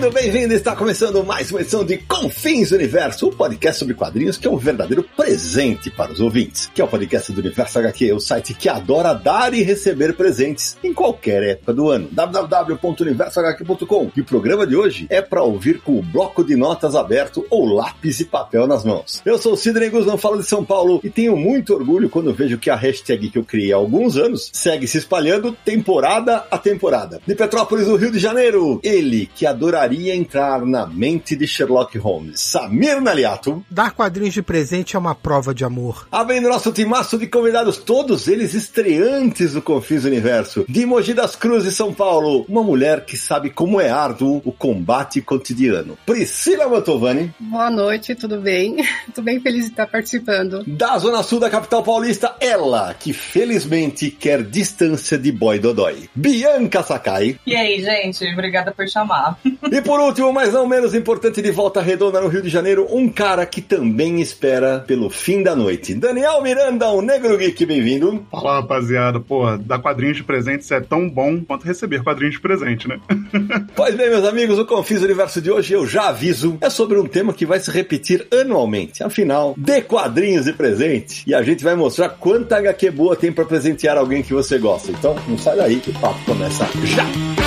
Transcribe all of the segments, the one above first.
Bem-vindo, bem-vindo! Está começando mais uma edição de Confins Universo, um podcast sobre quadrinhos que é um verdadeiro presente para os ouvintes. Que é o podcast do Universo HQ, o site que adora dar e receber presentes em qualquer época do ano. www.universohq.com. E o programa de hoje é para ouvir com o bloco de notas aberto ou lápis e papel nas mãos. Eu sou o Sidney Guzman, falo de São Paulo e tenho muito orgulho quando vejo que a hashtag que eu criei há alguns anos segue se espalhando temporada a temporada. De Petrópolis, no Rio de Janeiro, ele que adoraria entrar na mente de Sherlock Holmes. Samir Naliato. Dar quadrinhos de presente é uma prova de amor. Havendo nosso timaço de convidados, todos eles estreantes do Confis Universo. De Mogi das Cruzes, São Paulo, uma mulher que sabe como é árduo o combate cotidiano. Priscila Mantovani. Boa noite, tudo bem? Tô bem feliz de estar participando. Da Zona Sul da capital paulista, ela, que felizmente quer distância de boy dodói. Bianca Sakai. E aí, gente? Obrigada por chamar. E por último, mas não menos importante, de volta redonda no Rio de Janeiro, um cara que também espera pelo fim da noite. Daniel Miranda, o Negro Geek, bem-vindo. Fala, rapaziada. Pô, dar quadrinhos de presente é tão bom quanto receber quadrinhos de presente, né? pois bem, meus amigos, o Confis Universo de hoje, eu já aviso, é sobre um tema que vai se repetir anualmente. Afinal, de quadrinhos de presente. E a gente vai mostrar quanta HQ boa tem para presentear alguém que você gosta. Então, não sai daí que o papo começa já.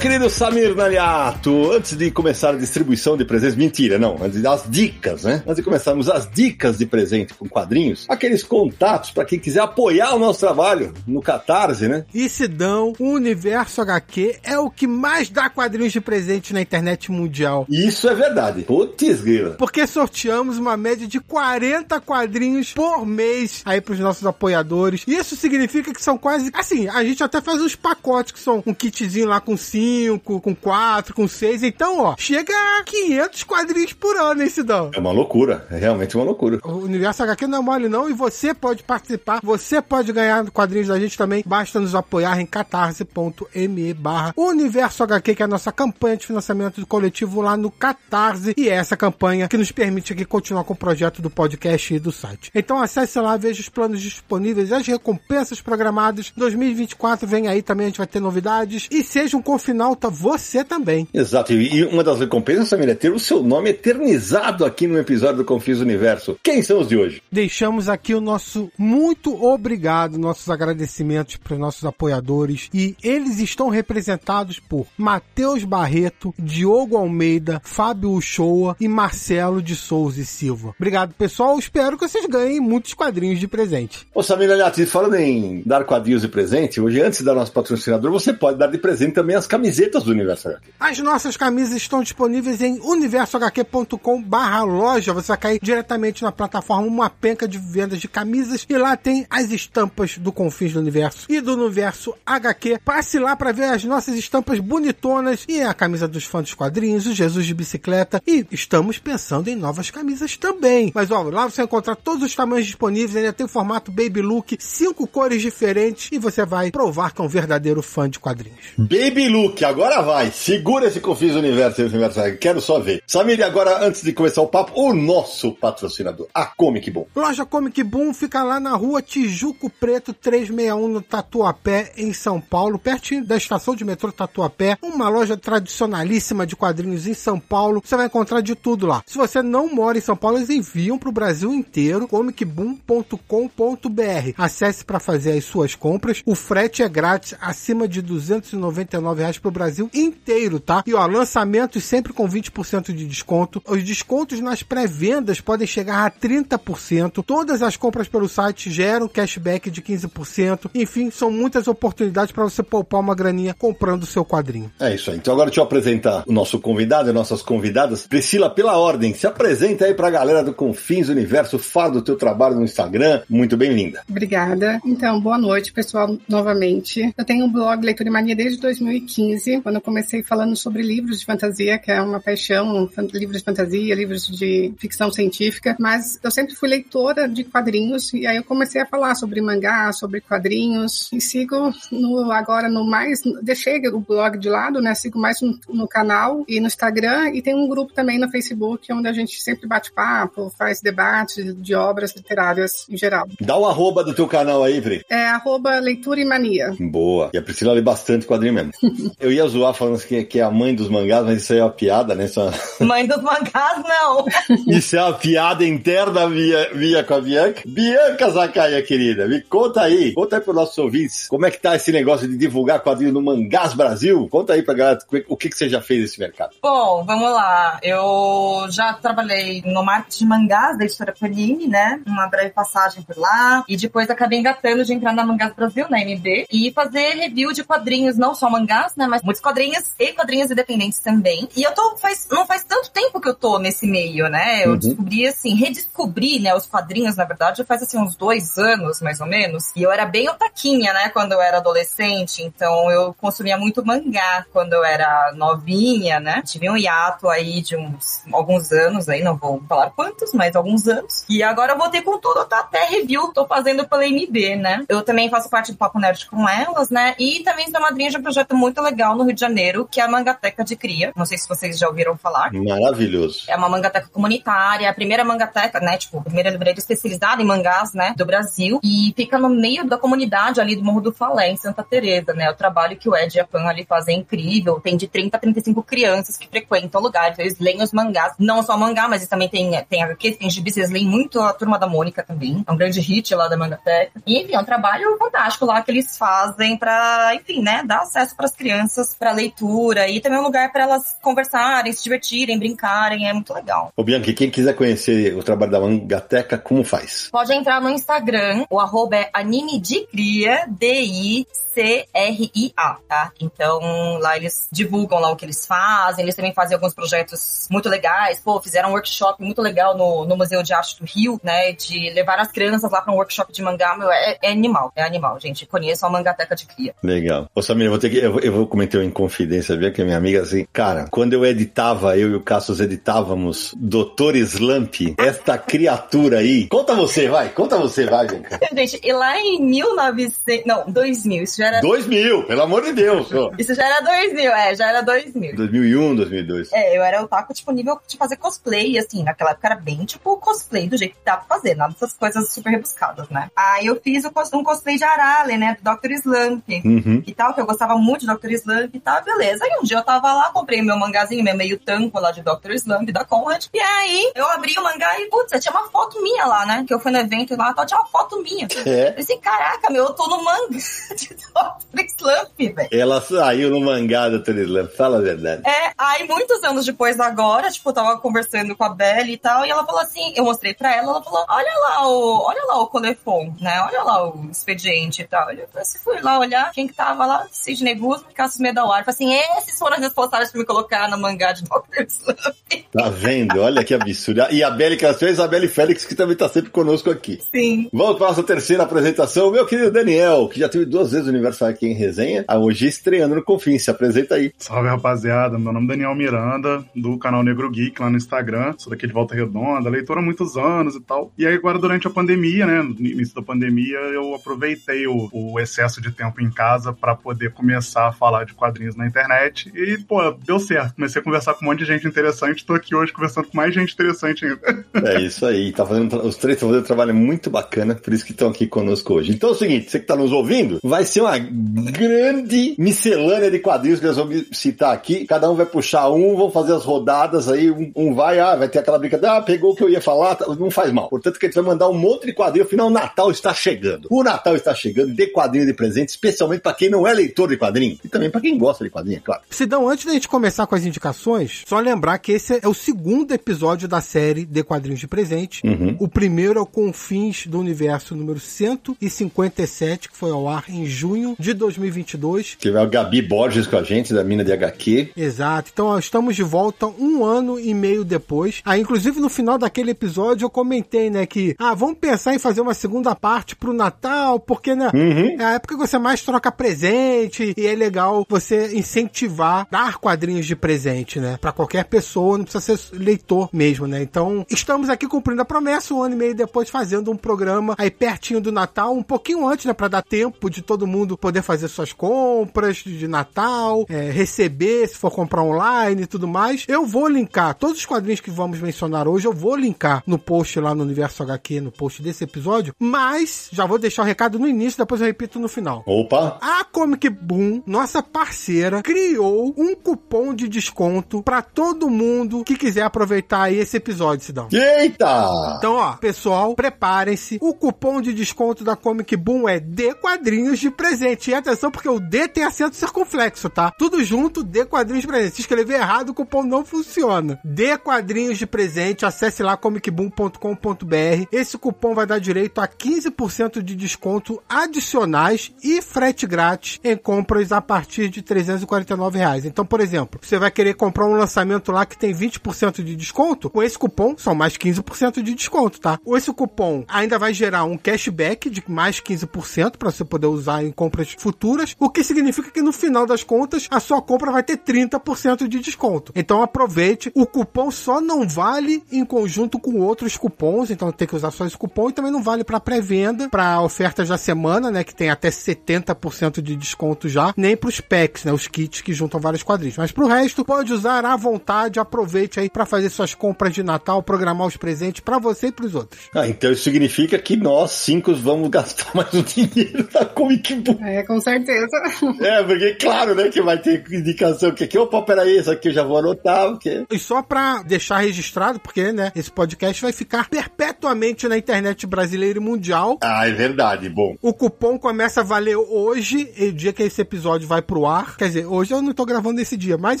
Querido Samir Naliato, antes de começar a distribuição de presentes, mentira, não, antes das dicas, né? Antes de começarmos as dicas de presente com quadrinhos, aqueles contatos para quem quiser apoiar o nosso trabalho no Catarse, né? E se dão, o Universo HQ é o que mais dá quadrinhos de presente na internet mundial. Isso é verdade. Putz, grila. Porque sorteamos uma média de 40 quadrinhos por mês aí pros nossos apoiadores. Isso significa que são quase, assim, a gente até faz uns pacotes que são um kitzinho lá com 5, com 4, com 6. Então, ó, chega a 500 quadrinhos por ano, hein, Sidão? É uma loucura. É realmente uma loucura. O Universo HQ não é mole, não. E você pode participar. Você pode ganhar quadrinhos da gente também. Basta nos apoiar em catarse.me barra Universo HQ, que é a nossa campanha de financiamento do coletivo lá no Catarse. E é essa campanha que nos permite aqui continuar com o projeto do podcast e do site. Então acesse lá, veja os planos disponíveis, as recompensas programadas. 2024 vem aí também, a gente vai ter novidades. E seja um final tá você também. Exato. E uma das recompensas, Samir, é ter o seu nome eternizado aqui no episódio do Confis Universo. Quem são os de hoje? Deixamos aqui o nosso muito obrigado, nossos agradecimentos para os nossos apoiadores. E eles estão representados por Matheus Barreto, Diogo Almeida, Fábio Uchoa e Marcelo de Souza e Silva. Obrigado, pessoal. Espero que vocês ganhem muitos quadrinhos de presente. Ô, Samir Aliati, falando em dar quadrinhos de presente, hoje, antes da nosso patrocinador, você pode dar de presente também as camisetas do Universo HQ. As nossas camisas estão disponíveis em universohq.com barra loja. Você vai cair diretamente na plataforma uma penca de vendas de camisas e lá tem as estampas do Confins do Universo e do Universo HQ. Passe lá para ver as nossas estampas bonitonas e a camisa dos fãs dos quadrinhos, o Jesus de bicicleta e estamos pensando em novas camisas também. Mas ó, lá você vai encontrar todos os tamanhos disponíveis, ainda tem o formato Baby Look, cinco cores diferentes e você vai provar que é um verdadeiro fã de quadrinhos. Baby Look, agora vai. Segura esse Confis Universo, Universo Quero só ver. Samir, agora, antes de começar o papo, o nosso patrocinador, a Comic Boom. Loja Comic Boom fica lá na rua Tijuco Preto 361, no Tatuapé, em São Paulo, pertinho da estação de metrô Tatuapé. Uma loja tradicionalíssima de quadrinhos em São Paulo. Você vai encontrar de tudo lá. Se você não mora em São Paulo, eles enviam para o Brasil inteiro, comicboom.com.br. Acesse para fazer as suas compras. O frete é grátis, acima de 299 reais pro Brasil inteiro, tá? E ó, lançamentos sempre com 20% de desconto. Os descontos nas pré-vendas podem chegar a 30%. Todas as compras pelo site geram cashback de 15%. Enfim, são muitas oportunidades para você poupar uma graninha comprando o seu quadrinho. É isso aí. Então agora deixa eu apresentar o nosso convidado e nossas convidadas. Priscila, pela ordem, se apresenta aí pra galera do Confins Universo, fala do teu trabalho no Instagram. Muito bem-vinda. Obrigada. Então, boa noite, pessoal, novamente. Eu tenho um blog Leitura e Mania desde 2015, quando eu comecei falando sobre livros de fantasia, que é uma paixão, livros de fantasia, livros de ficção científica, mas eu sempre fui leitora de quadrinhos e aí eu comecei a falar sobre mangá, sobre quadrinhos e sigo no, agora no mais, deixei o blog de lado, né? Sigo mais no, no canal e no Instagram e tem um grupo também no Facebook onde a gente sempre bate papo, faz debates de obras literárias em geral. Dá o arroba do teu canal aí, Pri. É arroba leitura e mania. Boa. E a Priscila lê bastante quadrinho mesmo. eu ia zoar falando que, que é a mãe dos mangás, mas isso aí é uma piada, né? É. Mãe dos mangás, não. Isso é uma piada interna minha, minha com a Bianca. Bianca Zacaia, querida, me conta aí. Conta aí para os nossos ouvintes. Como é que tá esse negócio de divulgar quadrinho no Mangás Brasil? Conta aí pra galera o que, que você já fez nesse mercado. Bom, vamos lá. Eu já trabalhei no marketing de mangás da editora Panini, né? Uma breve passagem por lá. E depois acabei engatando de entrar na Mangás Brasil, na MB, e fazer review de quadrinhos, não só mangás, né? Mas muitos quadrinhos e quadrinhos independentes também. E eu tô faz, não faz tanto tempo que eu tô nesse meio, né? Eu uhum. descobri, assim, redescobri, né, os quadrinhos, na verdade, já faz, assim, uns dois anos, mais ou menos. E eu era bem otaquinha, né, quando eu era adolescente. Então, eu consumia muito mangá quando eu era novinha, né? Tive um hiato aí de uns alguns anos aí, não vou falar quantos, mas alguns anos. E agora eu voltei com tudo, tá até review, tô fazendo pela MB, né? Eu também faço parte do Papo Nerd com elas, né? E também sou madrinha de um projeto muito legal no Rio de Janeiro, que é a Mangateca de Cria. Não sei se vocês já ouviram falar. Maravilhoso. É uma mangateca comunitária, a primeira mangateca, né? Tipo, a primeira livraria especializada em mangás, né? Do Brasil. E fica no meio da comunidade ali do Morro do Falé, em Santa Teresa, né? O trabalho que o Ed e a Pan ali fazem é incrível. Tem de 30 a 35 crianças que frequentam o lugar. Então eles leem os mangás. Não só mangá, mas eles também tem, tem HQs, tem gibis. Eles leem muito a Turma da Mônica também. É um grande hit lá da mangateca. E, enfim, é um trabalho fantástico lá que eles fazem pra, enfim, né? Dar acesso para as crianças pra leitura. E também um lugar para elas conversarem, se divertirem, brincarem. É muito legal. Ô, Bianchi, quem quiser conhecer o trabalho da Mangateca, como faz? Pode entrar no Instagram. O arroba é anime de cria, D-I C-R-I-A, tá? Então, lá eles divulgam lá o que eles fazem, eles também fazem alguns projetos muito legais. Pô, fizeram um workshop muito legal no, no Museu de Arte do Rio, né? De levar as crianças lá para um workshop de mangá, meu, é, é, animal, é animal, gente. Conheçam a Mangateca de Cria. Legal. Ô, Samir, eu vou ter que, eu, eu vou comentar em confidência, viu, que a minha amiga, assim, cara, quando eu editava, eu e o Cassius editávamos Doutor Slump, esta criatura aí. Conta você, vai, conta você, vai, Bianca. gente, e lá em 1900, não, 2000, isso já era. 2000, pelo amor de Deus. Isso já era 2000, é, já era 2000. 2001, 2002. É, eu era o taco disponível de fazer cosplay, assim, naquela época era bem tipo cosplay do jeito que dá pra fazer, nada dessas coisas super rebuscadas, né? Aí eu fiz um cosplay de Arale, né, do Dr. Slump uhum. e tal, que eu gostava muito do Dr. Slump e tal, beleza. Aí um dia eu tava lá, comprei meu mangazinho, meu meio tanco lá de Dr. Slump da Conrad, e aí eu abri o mangá e, putz, tinha uma foto minha lá, né? Que eu fui no evento lá, tal, tinha uma foto minha. É. Eu pensei, caraca, meu, eu tô no manga de Dr. Slump, velho. Ela saiu no mangá do Dr. Slump, fala a verdade. É, aí muitos anos depois agora, tipo, eu tava conversando com a Belle e tal, e ela falou assim, eu mostrei pra ela, ela falou, olha lá o, olha lá o Colefon, né, olha lá o expediente e tal. Eu assim, fui lá olhar, quem que tava lá, Sidney Guzman e Cassius Medawar. Falei assim, esses foram as responsáveis por me colocar no mangá de Dr. Slump. Tá vendo? Olha que absurdo. E a que ela fez, a Belle Félix, que também tá sempre conosco aqui. Sim. Vamos para a nossa terceira apresentação, meu querido Daniel, que já teve duas vezes o Universo aqui em resenha, a hoje estreando no Confim. Se apresenta aí. Salve, rapaziada. Meu nome é Daniel Miranda, do canal Negro Geek lá no Instagram. Sou daqui de Volta Redonda, leitor há muitos anos e tal. E aí, agora, durante a pandemia, né, no início da pandemia, eu aproveitei o, o excesso de tempo em casa para poder começar a falar de quadrinhos na internet. E, pô, deu certo. Comecei a conversar com um monte de gente interessante. Tô aqui hoje conversando com mais gente interessante ainda. É isso aí. Tá fazendo, os três estão fazendo um trabalho muito bacana, por isso que estão aqui conosco hoje. Então é o seguinte, você que tá nos ouvindo, vai ser uma grande miscelânea de quadrinhos que nós vamos citar aqui. Cada um vai puxar um, vão fazer as rodadas aí. Um, um vai, ah, vai ter aquela brincadeira, ah, pegou o que eu ia falar, tá, não faz mal. Portanto, que a gente vai mandar um monte de quadrinho. Afinal, o Natal está chegando. O Natal está chegando de quadrinho de presente, especialmente para quem não é leitor de quadrinho. E também para quem gosta de quadrinho, é claro. Sidão, antes da gente começar com as indicações, só lembrar que esse é o segundo episódio da série de quadrinhos de presente. Uhum. O primeiro é o Confins do Universo número 157, que foi ao ar em junho de 2022. Tiver o Gabi Borges com a gente, da mina de HQ. Exato. Então, estamos de volta um ano e meio depois. Ah, inclusive, no final daquele episódio, eu comentei, né, que, ah, vamos pensar em fazer uma segunda parte pro Natal, porque, né, Uhum. é a época que você mais troca presente e é legal você incentivar, dar quadrinhos de presente, né, Pra qualquer pessoa, não precisa ser leitor mesmo, né. Então, estamos aqui cumprindo a promessa, um ano e meio depois, fazendo um programa aí pertinho do Natal, um pouquinho antes, né, pra dar tempo de todo mundo poder fazer suas compras de Natal, é, receber se for comprar online e tudo mais. Eu vou linkar todos os quadrinhos que vamos mencionar hoje, eu vou linkar no post lá no Universo HQ, no post desse episódio, mas já vou deixar o recado no início, depois eu repito no final. Opa! A Comic Boom, nossa parceira, criou um cupom de desconto pra todo mundo que quiser aproveitar esse episódio, Sidão. Eita! Então, ó, pessoal, preparem-se. O cupom de desconto da Comic Boom é D quadrinhos de presente. E atenção, porque o D tem acento circunflexo, tá? Tudo junto, D quadrinhos de presente. Se escrever errado, o cupom não funciona. D quadrinhos de presente, acesse lá comicboom.com.br. Esse cupom vai dar direito a 15% de desconto adicionais e frete grátis em compras a partir de 349 reais. Então, por exemplo, você vai querer comprar um lançamento lá que tem 20% de desconto, com esse cupom são mais 15% de desconto, tá? Esse cupom ainda vai gerar um cashback de mais 15% para você poder usar em compras futuras, o que significa que no final das contas a sua compra vai ter 30% de desconto. Então aproveite, o cupom só não vale em conjunto com outros cupons, então tem que usar só esse cupom e também não vale para pré-venda, para ofertas da semana, né, que tem até 70% de desconto já, nem para os packs, né, os kits que juntam vários quadrinhos. Mas pro resto, pode usar à vontade, aproveite aí para fazer suas compras de Natal, programar os presentes para você e pros outros. Ah, então isso significa que nós, cinco, vamos gastar mais o dinheiro da Comic Book. É, com certeza. É, porque claro, né, que vai ter indicação que aqui, opa, peraí, isso aqui eu já vou anotar, porque... E só pra deixar registrado, porque, né, esse podcast vai ficar perpetuamente na internet brasileira e mundial. Ah, é verdade, bom. O cupom começa a valer hoje, e o dia que esse episódio vai pro ar. Quer dizer, hoje eu não tô gravando esse dia, mas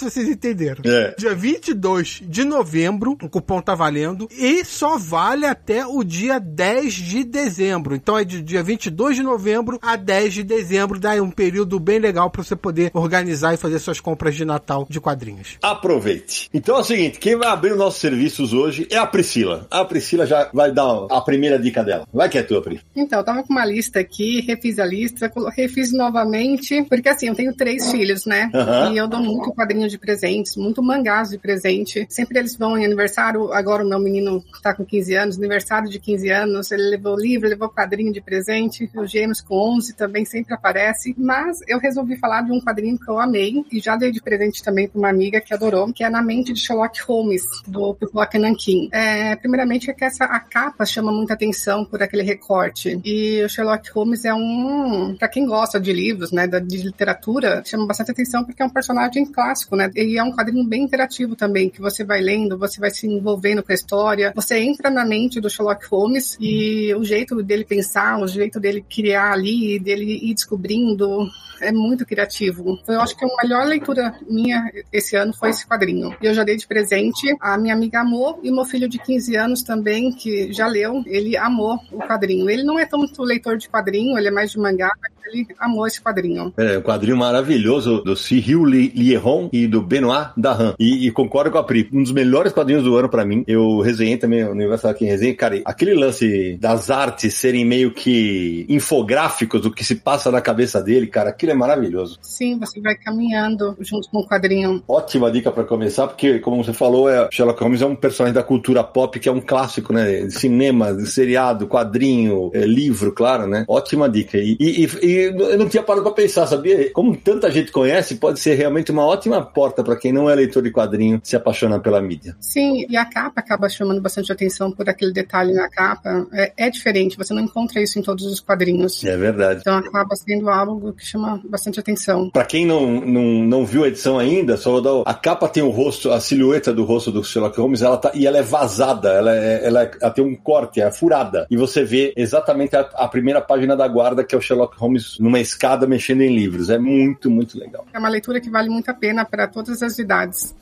vocês entenderam. É. Dia 22 de novembro, o cupom tá valendo, e só vale até o dia 10 de dezembro. Então é de dia 22 de novembro a 10 de dezembro, daí um período bem legal pra você poder organizar e fazer suas compras de Natal de quadrinhos. Aproveite. Então é o seguinte, quem vai abrir os nossos serviços hoje é a Priscila. A Priscila já vai dar a primeira dica dela. Vai que é tua, Pri. Então, eu tava com uma lista aqui, refiz a lista, refiz novamente, porque assim, eu tenho três filhos, né? Aham. E eu dou muito quadrinho de presentes, muito mangás de presente. Sempre eles vão em aniversário, agora o meu menino tá com 15 anos, aniversário de 15 anos, ele levou livro, levou quadrinho de presente, o Gêmeos com 11 também sempre aparece, mas eu resolvi falar de um quadrinho que eu amei, e já dei de presente também pra uma amiga que adorou, que é Na Mente de Sherlock Holmes, do Pipoca Nankin. É, primeiramente é que essa, a capa chama muita atenção por aquele recorte, e o Sherlock Holmes é um, pra quem gosta de livros, né, de literatura, chama bastante atenção porque é um personagem clássico, né, e é um quadrinho bem interativo também, que você vai lendo, você vai se envolvendo com a história, você entra na mente do Sherlock Holmes e o jeito dele pensar, o jeito dele criar ali, dele ir descobrindo, é muito criativo. Eu acho que a melhor leitura minha esse ano foi esse quadrinho. E eu já dei de presente, a minha amiga amou e meu filho de 15 anos também, que já leu, ele amou o quadrinho. Ele não é tanto leitor de quadrinho, ele é mais de mangá, ele amou esse quadrinho. É um quadrinho maravilhoso do Cyril Li- Lieron e do Benoit Dahan. E, e concordo com a Pri. Um dos melhores quadrinhos do ano pra mim. Eu resenhei também, o Universal aqui em resenha. Cara, aquele lance das artes serem meio que infográficos do que se passa na cabeça dele, cara, aquilo é maravilhoso. Sim, você vai caminhando junto com o quadrinho. Ótima dica pra começar, porque, como você falou, é, Sherlock Holmes é um personagem da cultura pop que é um clássico, né? De cinema, de seriado, quadrinho, é, livro, claro, né? Ótima dica. E, e, e E eu não tinha parado pra pensar, sabia? Como tanta gente conhece, pode ser realmente uma ótima porta para quem não é leitor de quadrinho se apaixonar pela mídia. Sim, e a capa acaba chamando bastante atenção por aquele detalhe na capa. É, é diferente, você não encontra isso em todos os quadrinhos. É verdade. Então acaba sendo algo que chama bastante atenção. Para quem não, não, não viu a edição ainda, só vou dar. A capa tem o rosto, a silhueta do rosto do Sherlock Holmes, ela tá, e ela é vazada, ela, é, ela, é, ela tem um corte, é furada. E você vê exatamente a, a primeira página da guarda, que é o Sherlock Holmes numa escada mexendo em livros. É muito, muito legal. É uma leitura que vale muito a pena para todas as idades.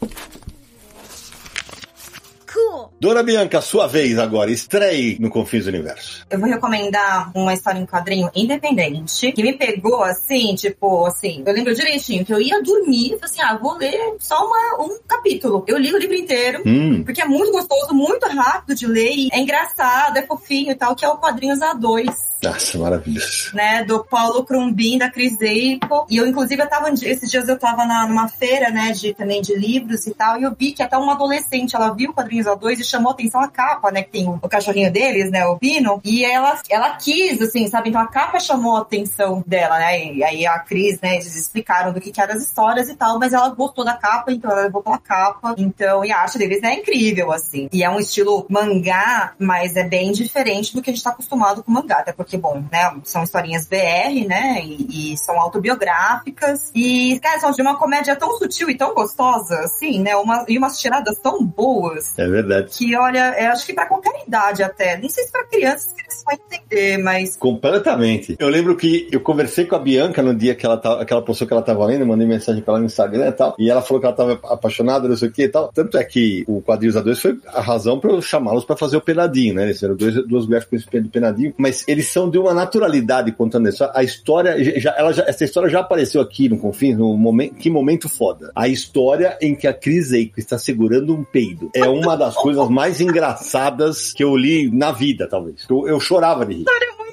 Dona Bianca, sua vez agora. Estreie no Confins do Universo. Eu vou recomendar uma história em quadrinho independente, que me pegou assim, tipo, assim, eu lembro direitinho que eu ia dormir e falei assim: ah, vou ler só uma, um capítulo. Eu li o livro inteiro, Hum, porque é muito gostoso, muito rápido de ler, e é engraçado, é fofinho e tal, que é o Quadrinhos A2. nossa, maravilhoso. né, do Paulo Crumbin, da Cris Eico. E eu, inclusive, eu tava, esses dias eu tava na, numa feira, né, de, também de livros e tal, e eu vi que até uma adolescente, ela viu o Quadrinhos A2 e chamou atenção a capa, né, que tem o, cachorrinho deles, né, o Pino, e ela, ela quis, assim, sabe, então a capa chamou a atenção dela, né, e aí a Cris, né, eles explicaram do que, que eram as histórias e tal, mas ela gostou da capa, então ela levou pela capa, então, e a arte deles é incrível, assim, e é um estilo mangá, mas é bem diferente do que a gente tá acostumado com mangá, até porque, bom, né, são historinhas BR, né, e, e são autobiográficas, e, cara, são de uma comédia tão sutil e tão gostosa, assim, né, uma, e umas tiradas tão boas, É verdade. que, olha, eu acho que pra qualquer idade até, nem sei se pra crianças que eles vão entender, mas Completamente. Eu lembro que eu conversei com a Bianca no dia que ela, tava, que ela postou que ela tava lendo, mandei mensagem pra ela no Instagram e tal, e ela falou que ela tava apaixonada, não sei o que e tal. Tanto é que o Quadrinhos A2 foi a razão pra eu chamá-los pra fazer o Penadinho, né? Eles eram dois, duas mulheres do Penadinho, mas eles são de uma naturalidade contando isso. A história, já, ela já, essa história já apareceu aqui no Confins, no momento, que momento foda. A história em que a Cris Eico está segurando um peido. É uma das coisas mais engraçadas que eu li na vida, talvez. Eu, eu chorava de rir.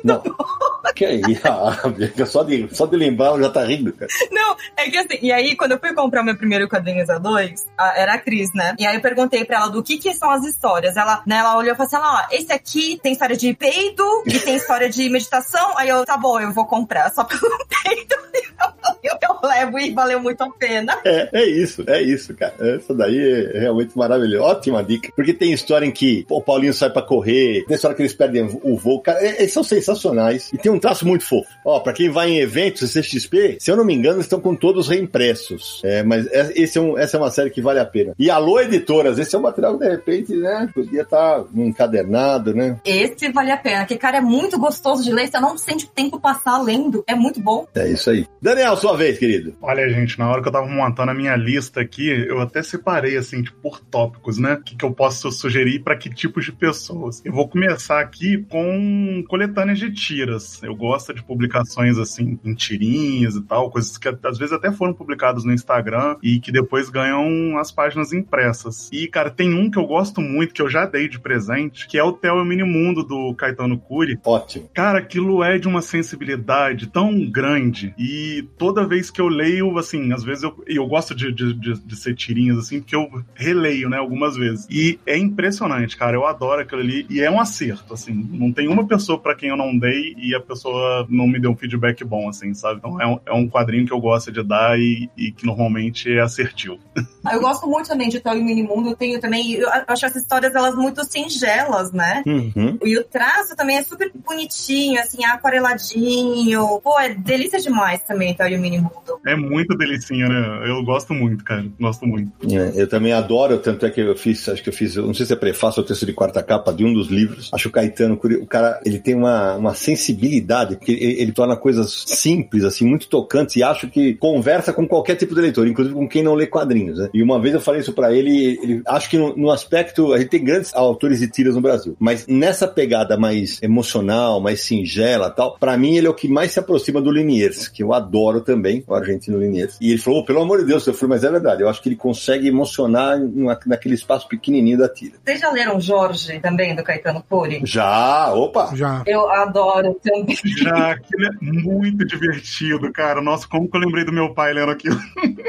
Não. Que aí, a Bianca, só de, só de lembrar, ela já tá rindo, cara. Não, é que assim, e aí quando eu fui comprar meu primeiro quadrinhos A2, a- era a Cris, né? E aí eu perguntei pra ela do que que são as histórias. Ela, né, ela olhou e falou assim, ó, esse aqui tem história de peido e tem história de meditação. Aí eu, tá bom, eu vou comprar, só pelo peido. Eu, eu levo e valeu muito a pena. É, é isso, é isso, cara. Essa daí é realmente maravilhosa. Ótima dica. Porque tem história em que pô, o Paulinho sai pra correr, tem história que eles perdem o voo. Cara, é- eles são sensacionais. E tem um traço muito fofo. Ó, pra quem vai em eventos, CXP, se eu não me engano, estão com todos reimpressos. É, mas é- esse é um- essa é uma série que vale a pena. E alô, editoras, esse é um material que de repente, né, podia estar encadernado, né? Esse vale a pena, que cara é muito gostoso de ler, você não sente o tempo passar lendo, é muito bom. É isso aí. Daniel, sua vez, querido. Olha, gente, na hora que eu tava montando a minha lista aqui, eu até separei, assim, tipo, por tópicos, né? O que, que eu posso sugerir para que tipos de pessoas. Eu vou começar aqui com coletâneas de tiras. Eu gosto de publicações, assim, em tirinhas e tal, coisas que às vezes até foram publicadas no Instagram e que depois ganham as páginas impressas. E, cara, tem um que eu gosto muito, que eu já dei de presente, que é o Theo e o Minimundo, do Caetano Cury. Ótimo. Cara, aquilo é de uma sensibilidade tão grande. E toda vez que eu leio, assim, às vezes eu, e eu gosto de, de, de, de ser tirinhas, assim, porque eu releio, né, algumas vezes. E é impressionante, cara. Eu adoro aquilo ali. E é um acerto, assim. Não tem uma pessoa para quem eu não dei e a pessoa não me deu um feedback bom, assim, sabe? Então é um, é um quadrinho que eu gosto de dar e, e que normalmente é assertivo. Ah, Eu gosto muito também de Theo e o Minimundo, eu tenho também, eu acho essas histórias elas muito singelas, né? Uhum. E o traço também é super bonitinho, assim, aquareladinho. Pô, é delícia demais também, Theo e o Minimundo. É muito delicinha, né? Eu gosto muito, cara. Gosto muito. É, eu também adoro, tanto é que eu fiz, acho que eu fiz, não sei se é prefácio ou texto de quarta capa de um dos livros. Acho o Caetano, o cara, ele tem uma, uma sensibilidade, porque ele, ele torna coisas simples, assim, muito tocantes, e acho que conversa com qualquer tipo de leitor, inclusive com quem não lê quadrinhos, né? E uma vez eu falei isso pra ele, ele acho que no, no aspecto, a gente tem grandes autores de tiras no Brasil, mas nessa pegada mais emocional, mais singela tal, pra mim ele é o que mais se aproxima do Liniers, que eu adoro também, o argentino Liniers. E ele falou, "Oh, pelo amor de Deus, eu falei, mas é verdade, eu acho que ele consegue emocionar numa- naquele espaço pequenininho da tira. Vocês já leram Jorge também, do Caetano Cury? Já, opa! Já. Eu adoro também. Já aquilo é muito divertido, cara. Nossa, como que eu lembrei do meu pai lendo aquilo?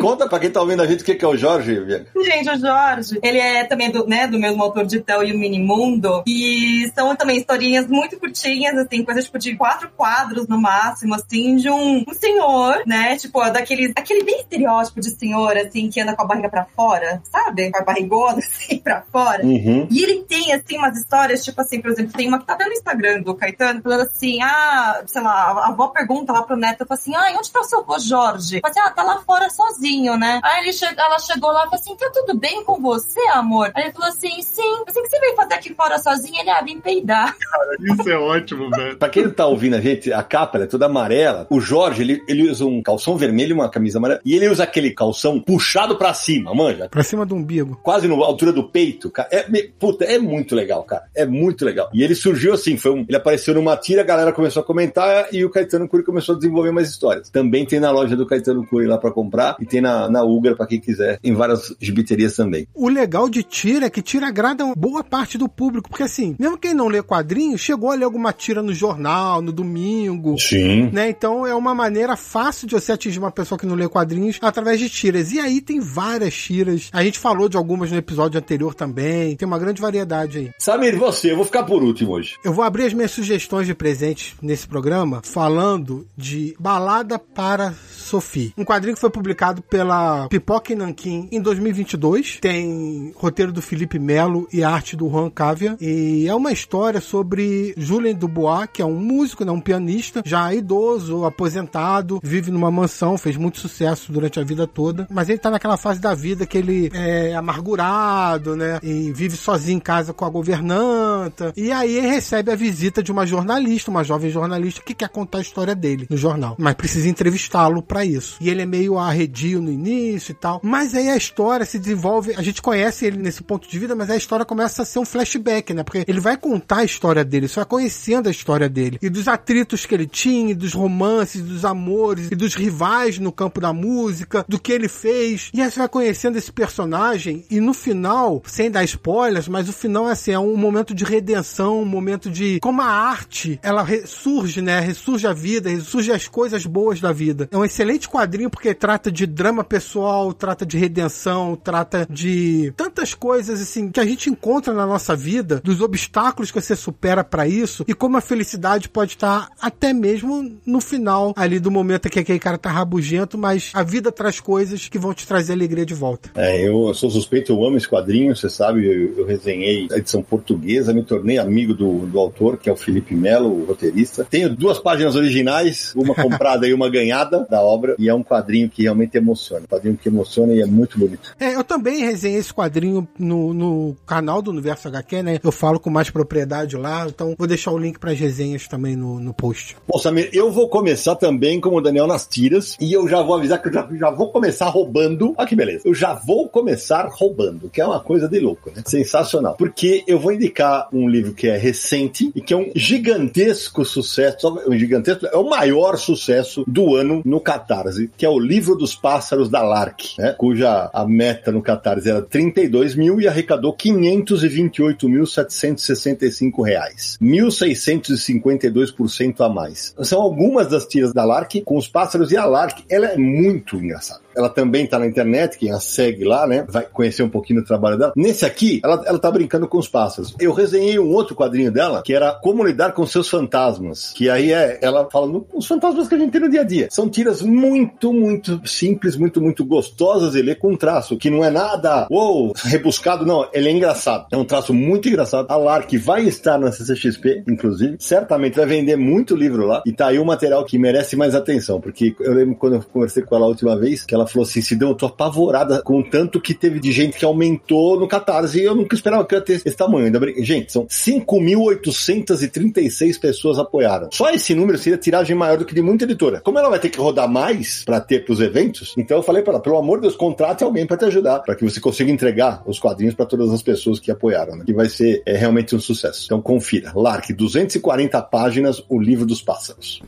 Conta pra quem tá ouvindo a gente o que é o Jorge, Bianca. Gente, o Jorge, ele é também do, né, do mesmo autor de Tel e o Minimundo. E são também historinhas muito curtinhas, assim, coisas tipo de quatro quadros no máximo, assim, de um, um senhor, né? Tipo, daqueles, aquele bem estereótipo de senhor, assim, que anda com a barriga pra fora, sabe? Com a barrigona, assim, pra fora. Uhum. E ele tem, assim, umas histórias, tipo assim, por exemplo, tem uma que tá até no Instagram do Caetano, falando assim, ah, sei lá, a avó pergunta lá pro neto, fala assim, ah, onde tá o seu avô Jorge? Fala assim, ah, tá lá fora sozinho, né? Aí ele che ela chegou lá e falou assim, tá tudo bem com você, amor? Aí ele falou assim, sim. Assim, que você veio fazer aqui fora sozinho? Ele, ah, vim peidar. Isso é ótimo, velho. Pra quem não tá ouvindo a gente, a capa ela é toda amarela. O Jorge, ele, ele usa um calção vermelho e uma camisa amarela. E ele usa aquele calção puxado pra cima, manja? Pra cima do umbigo. Quase na altura do peito, cara. É, me- puta, é muito legal, cara. É muito legal. E ele surgiu assim, foi um, ele apareceu numa tira, a galera começou a comentar e o Caetano Cury começou a desenvolver mais histórias. Também tem na loja do Caetano Cury lá pra comprar e tem na, na Ugra pra quem quiser, em várias gibiterias também. O legal de tira é que tira agrada boa parte do público, porque assim, mesmo quem não lê quadrinho, chegou a ler alguma tira no jornal, no domingo, Sim. né? Então é uma maneira fácil de você atingir uma pessoa que não lê quadrinhos através de tiras. E aí tem várias tiras. A gente falou de algumas no episódio anterior também. Tem uma grande variedade aí. Samir, você, eu vou ficar por último hoje. Eu vou abrir as minhas sugestões de presentes nesse programa falando de Balada para Sophie. Um quadrinho que foi publicado pela Pipoca e Nanquim em 2022. Tem roteiro do Felipe Melo e arte do Juan Cavia. E é uma história sobre Julien Dubois, que é um músico, né, um pianista, já idoso, aposentado, vive numa mansão, fez muito sucesso durante a vida toda. Mas ele tá naquela fase da vida que ele é amargurado, né? E vive sozinho em casa com a governanta. E aí ele recebe a visita de uma jornalista, uma jovem jornalista, que quer contar a história dele no jornal. Mas precisa entrevistá-lo pra isso. E ele é meio arredio no início e tal. Mas aí a história se desenvolve. A gente conhece ele nesse ponto de vida, mas a história começa a ser um flashback, né? Porque ele vai contar a história dele, vai conhecendo a história dele. E dos atritos que ele tinha, dos romances, dos amores, e dos rivais no campo da música, do que ele fez. E aí você vai conhecendo esse personagem, e no final, sem dar spoilers, mas o final é assim, é um momento de redenção, um momento de como a arte, ela ressurge, né? Ressurge a vida, ressurge as coisas boas da vida. É um excelente quadrinho porque trata de drama pessoal, trata de redenção, trata de tantas coisas assim que a gente encontra na nossa vida, dos obstáculos que você supera pra isso e como a felicidade pode estar até mesmo no final ali do momento que aquele cara tá rabugento, mas a vida traz coisas que vão te trazer alegria de volta. É, eu sou suspeito, eu amo esse quadrinho, você sabe, eu, eu resenhei a edição portuguesa, me tornei amigo do, do autor, que é o Felipe Melo, o roteirista. Tenho duas páginas originais, uma comprada e uma ganhada da obra, e é um quadrinho que realmente emociona. Um quadrinho que emociona e é muito bonito. É, eu também resenhei esse quadrinho no, no canal do Universo HQ, né? Eu falo com mais propriedade lá, então vou deixar o link para as resenhas também no, no post. Bom, Samir, eu vou começar também como o Daniel nas tiras, e eu já vou avisar que eu já, já vou começar roubando. Olha que beleza. Eu já vou começar roubando, que é uma coisa de louco, né? Sensacional. Porque eu vou indicar um livro que é recente e que é um gigantesco sucesso, um gigantesco, é o maior sucesso do ano no Catarse, que é o Livro dos Pássaros da Lark, né? Cuja a meta no Catarse era 32 mil e arrecadou 528.765 reais. 1.652% a mais. São algumas das tiras da Lark com os pássaros e a Lark, ela é muito engraçada. Ela também tá na internet, quem a segue lá, né? Vai conhecer um pouquinho do trabalho dela. Nesse aqui, ela, ela tá brincando com os pássaros. Eu resenhei um outro quadrinho dela, que era Como Lidar com Seus Fantasmas. Que aí é ela falando os fantasmas que a gente tem no dia a dia. São tiras muito, muito simples, muito, muito gostosas de ler com um traço, que não é nada, uou, rebuscado, não. Ele é engraçado. É um traço muito engraçado. A Lark vai estar na CCXP, inclusive. Certamente vai vender muito livro lá. E tá aí um material que merece mais atenção, porque eu lembro quando eu conversei com ela a última vez, que ela falou assim: se deu, eu tô apavorada com o tanto que teve de gente que aumentou no Catarse e eu nunca esperava que ia ter esse tamanho. Gente, são 5.836 pessoas apoiaram. Só esse número seria tiragem maior do que de muita editora. Como ela vai ter que rodar mais pra ter pros eventos, então eu falei pra ela: pelo amor de Deus, contrate alguém pra te ajudar, pra que você consiga entregar os quadrinhos pra todas as pessoas que apoiaram, né? Que vai ser é, realmente um sucesso. Então confira. Lark, 240 páginas, o livro dos pássaros.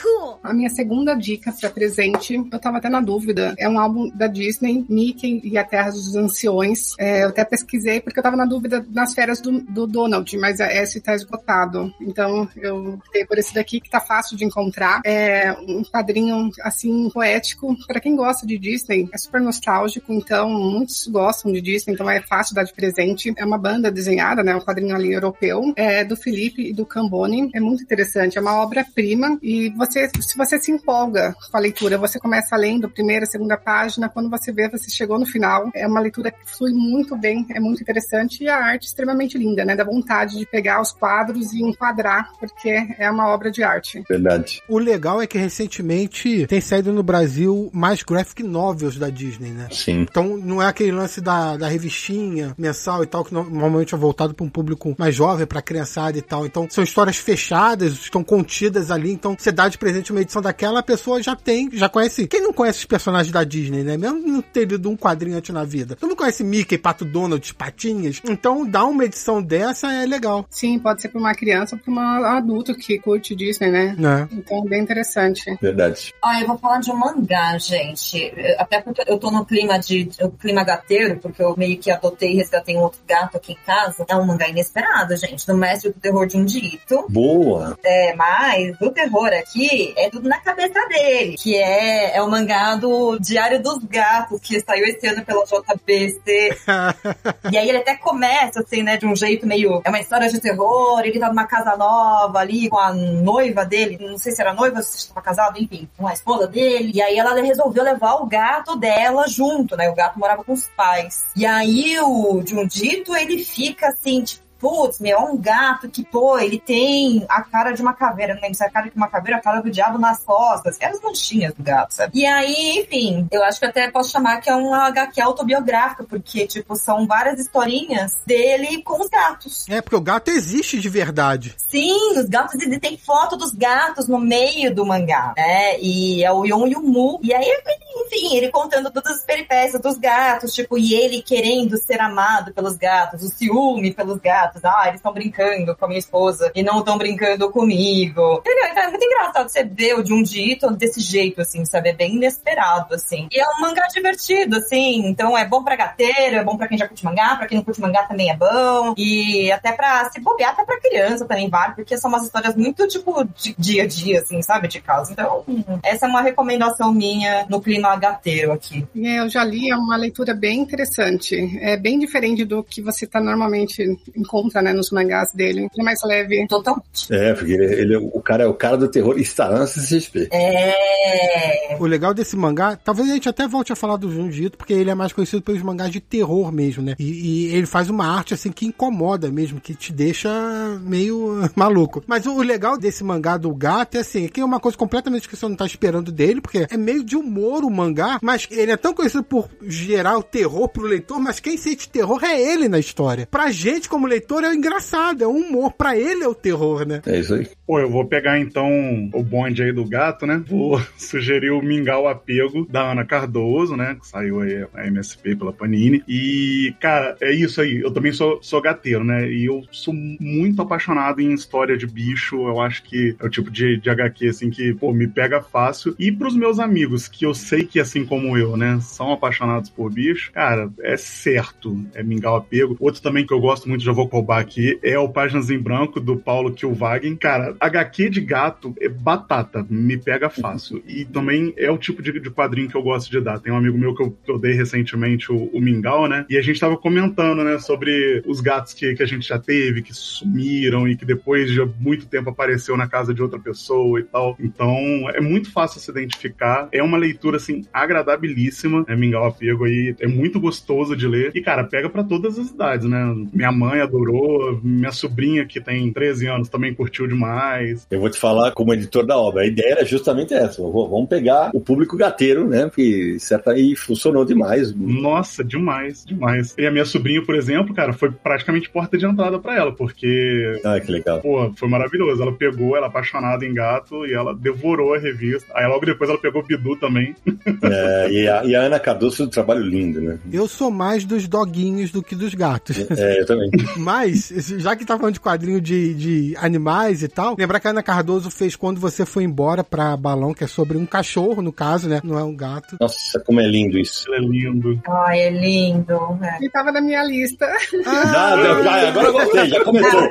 Cool. A minha segunda dica para presente, eu tava até na dúvida, é um álbum da Disney, Mickey e a Terra dos Anciões. É, eu até pesquisei porque eu tava na dúvida nas férias do, do Donald, mas esse tá esgotado. Então eu optei por esse daqui que tá fácil de encontrar. É um quadrinho assim poético para quem gosta de Disney. É super nostálgico, então muitos gostam de Disney, então é fácil dar de presente. É uma banda desenhada, né, um quadrinho ali europeu, é do Felipe e do Cambone. É muito interessante, é uma obra-prima e você, se você se empolga com a leitura, você começa lendo a primeira, a segunda página, quando você vê, você chegou no final. É uma leitura que flui muito bem, é muito interessante e a arte extremamente linda, né? Dá vontade de pegar os quadros e enquadrar, porque é uma obra de arte. Verdade. O legal é que recentemente tem saído no Brasil mais graphic novels da Disney, né? Sim. Então não é aquele lance da, da revistinha mensal e tal, que normalmente é voltado para um público mais jovem, para criançada e tal. Então são histórias fechadas, estão contidas ali. Então você dá de presente uma edição daquela, a pessoa já tem, já conhece. Quem não conhece os personagens da Disney, né? Mesmo não ter lido um quadrinho antes na vida. Tu não conhece Mickey, Pato Donald, Patinhas. Então dar uma edição dessa é legal. Sim, pode ser para uma criança ou para um adulto que curte Disney, né? É. Então é bem interessante. Verdade. Ah, eu vou falar de um mangá, gente. Até porque eu tô no clima de o clima gateiro, porque eu meio que adotei e resgatei um outro gato aqui em casa. É um mangá inesperado, gente. Do mestre do terror de um dito. Boa. É, mas o terror aqui é tudo na cabeça dele. Que é, é o mangá do Diário dos Gatos, que saiu esse ano pela JBC. e aí ele até começa, assim, né, de um jeito meio. É uma história de terror, ele tá numa casa nova ali com a noiva dele. Não sei se era noiva, se estava casado, enfim, com a esposa dele. E aí ela resolveu levar o gato dela junto, né? O gato morava com os pais. E aí o Jundito, ele fica assim, tipo, putz, meu, é um gato que, pô, ele tem a cara de uma caveira, não lembro se é a cara de uma caveira, a cara do diabo nas costas, eram as manchinhas do gato, sabe? E aí, enfim, eu acho que até posso chamar que é um HQ autobiográfico, porque, tipo, são várias historinhas dele com os gatos. É, porque o gato existe de verdade. Sim, os gatos, e tem foto dos gatos no meio do mangá, né? E é o Yon e o Mu. E aí, enfim, ele contando todas as peripécias dos gatos, tipo, e ele querendo ser amado pelos gatos, o ciúme pelos gatos gatos. Ah, eles estão brincando com a minha esposa e não estão brincando comigo. É muito engraçado você ver o de um dito desse jeito, assim, sabe? É bem inesperado, assim. E é um mangá divertido, assim. Então é bom pra gateiro, é bom pra quem já curte mangá, pra quem não curte mangá também é bom. E até pra se bobear, até pra criança também vale, porque são umas histórias muito, tipo, de dia a dia, assim, sabe? De casa. Então, essa é uma recomendação minha no clima gateiro aqui. É, eu já li, é uma leitura bem interessante. É bem diferente do que você tá normalmente encontra, né, nos mangás dele. É mais leve. Totalmente. É, porque ele, ele, o cara é o cara do terror estará na CCXP. É. O legal desse mangá, talvez a gente até volte a falar do Junji Ito, porque ele é mais conhecido pelos mangás de terror mesmo, né? E, e ele faz uma arte assim que incomoda mesmo, que te deixa meio maluco. Mas o, o legal desse mangá do gato é assim, que é uma coisa completamente que você não tá esperando dele, porque é meio de humor o mangá, mas ele é tão conhecido por gerar o terror pro leitor, mas quem sente terror é ele na história. Pra gente, como leitor, é engraçado, é um humor. Pra ele é o terror, né? É isso aí. Pô, eu vou pegar então o bonde aí do gato, né? Vou sugerir o Mingau Apego da Ana Cardoso, né? Que saiu aí a MSP pela Panini. E, cara, é isso aí. Eu também sou, sou gateiro, né? E eu sou muito apaixonado em história de bicho. Eu acho que é o tipo de, de HQ, assim, que, pô, me pega fácil. E pros meus amigos, que eu sei que, assim como eu, né, são apaixonados por bicho, cara, é certo. É Mingau Apego. Outro também que eu gosto muito, já vou roubar aqui, é o Páginas em Branco, do Paulo Kilvagen. Cara, HQ de gato é batata, me pega fácil. E também é o tipo de, de quadrinho que eu gosto de dar. Tem um amigo meu que eu, eu dei recentemente, o, o, Mingau, né? E a gente tava comentando, né, sobre os gatos que, que a gente já teve, que sumiram e que depois de muito tempo apareceu na casa de outra pessoa e tal. Então, é muito fácil se identificar. É uma leitura, assim, agradabilíssima, né? Mingau Apego aí, é muito gostoso de ler. E, cara, pega para todas as idades, né? Minha mãe adorou, minha sobrinha, que tem 13 anos, também curtiu demais. Eu vou te falar como editor da obra. A ideia era justamente essa. Vamos pegar o público gateiro, né? Porque certo aí funcionou demais. Nossa, demais, demais. E a minha sobrinha, por exemplo, cara, foi praticamente porta de entrada para ela, porque. Ah, que legal. Pô, foi maravilhoso. Ela pegou, ela é apaixonada em gato e ela devorou a revista. Aí logo depois ela pegou o Bidu também. É, e a, e a Ana Cardoso fez um trabalho lindo, né? Eu sou mais dos doguinhos do que dos gatos. É, eu também. Mas, já que tá falando de quadrinho de, de animais e tal, Lembrar que a Ana Cardoso fez Quando Você Foi Embora pra Balão, que é sobre um cachorro, no caso, né? Não é um gato. Nossa, como é lindo isso. É lindo. Ai, é lindo. É. Ele tava na minha lista. Já, já, agora eu gostei, já começou.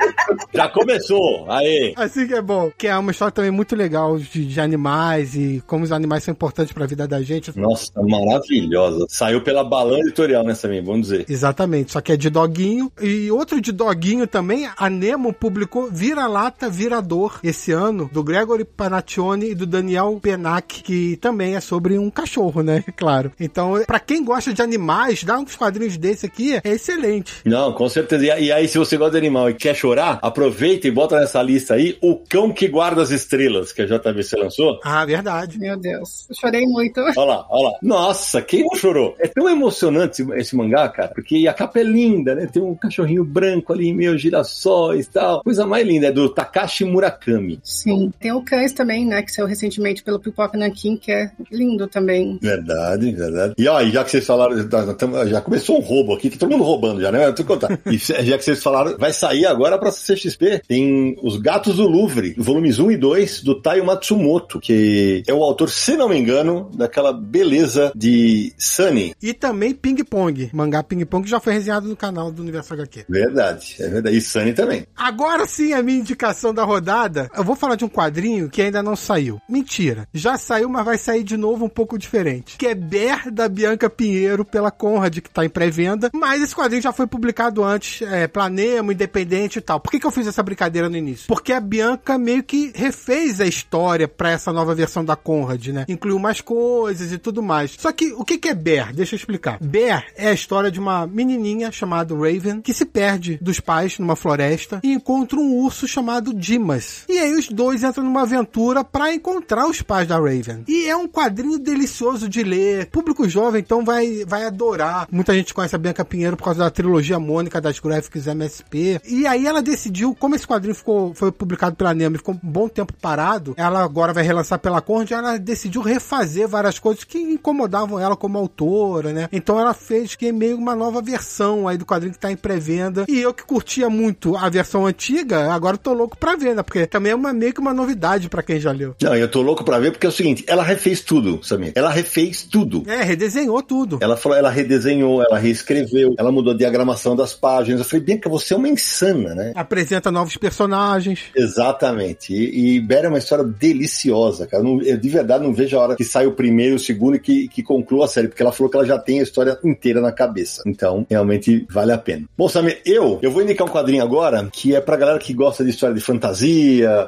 Já começou. Aê. Assim que é bom. Que é uma história também muito legal de, de animais e como os animais são importantes pra vida da gente. Nossa, maravilhosa. Saiu pela Balão Editorial, né, Samir? Vamos dizer. Exatamente, só que é de doguinho. E outro de doguinho também, a Nemo publicou Vira-Lata Virador esse ano, do Gregory Panaccione e do Daniel Penac, que também é sobre um cachorro, né? Claro. Então, pra quem gosta de animais, dar uns quadrinhos desse aqui é excelente. Não, com certeza. E- aí, se você gosta de animal e quer chorar, aproveita e bota nessa lista aí O Cão que Guarda as Estrelas, que a JVC lançou. Ah, verdade. Meu Deus, eu chorei muito. Olha lá, olha lá. Nossa, quem não chorou? É tão emocionante esse, esse mangá, cara, porque a capa é linda, né? Tem um cachorrinho branco ali, meio girassóis e tal. Coisa mais linda, é do Takashi Murakami. Sim. Tem o Cães também, né? Que saiu recentemente pelo Pipoca Nankin, que é lindo também. Verdade, verdade. E ó, e já que vocês falaram, nós tamo- já começou um roubo aqui, que todo mundo roubando já, né? Eu tô contar. E já que vocês falaram, vai sair agora pra CXP. Tem Os Gatos do Louvre, volumes 1 e 2, do Taiyo Matsumoto, que é o autor, se não me engano, daquela beleza de Sunny. E também Ping Pong. Mangá Ping Pong que já foi resenhado no canal do Universo HQ. Verdade, é verdade. E Sunny também. Agora sim, a minha indicação da rodada. Eu vou falar de um quadrinho que ainda não saiu. Mentira. Já saiu, mas vai sair de novo um pouco diferente. Que é Bear da Bianca Pinheiro pela Conrad, que tá em pré-venda. Mas esse quadrinho já foi publicado antes, é, Planemo, Independente e tal. Por que, que eu fiz essa brincadeira no início? Porque a Bianca meio que refez a história pra essa nova versão da Conrad, né? Incluiu mais coisas e tudo mais. Só que o que, que é Bear? Deixa eu explicar. Bear é a história de uma menininha chamada Raven que se perde dos pais numa floresta e encontra um urso chamado Dimas. E aí os dois entram numa aventura pra encontrar os pais da Raven. E é um quadrinho delicioso de ler. Público jovem então vai vai adorar. Muita gente conhece a Bianca Pinheiro por causa da trilogia Mônica das Graphics MSP. E aí ela decidiu, como esse quadrinho ficou foi publicado pela Nemo e ficou um bom tempo parado, ela agora vai relançar pela Conde, ela decidiu refazer várias coisas que incomodavam ela como autora, né? Então ela fez que é meio uma nova versão aí do quadrinho que tá em pré-venda. E eu que curtia muito a versão antiga, agora tô louco pra ver, né? Porque também é uma, meio que uma novidade pra quem já leu. Não, eu tô louco pra ver porque é o seguinte, ela refez tudo, Samir. Ela refez tudo. É, redesenhou tudo. Ela falou, ela redesenhou, ela reescreveu, ela mudou a diagramação das páginas. Eu falei, Bianca, você é uma insana, né? Apresenta novos personagens. Exatamente. E, e Bear é uma história deliciosa, cara. Eu, não- eu de verdade não vejo a hora que sai o primeiro, o segundo e que, que conclua a série, porque ela falou que ela já tem a história inteira na cabeça. Então, realmente vale a pena. Bom, Samir, eu, eu vou indicar um quadrinho agora que é pra galera que gosta de história de fantasia,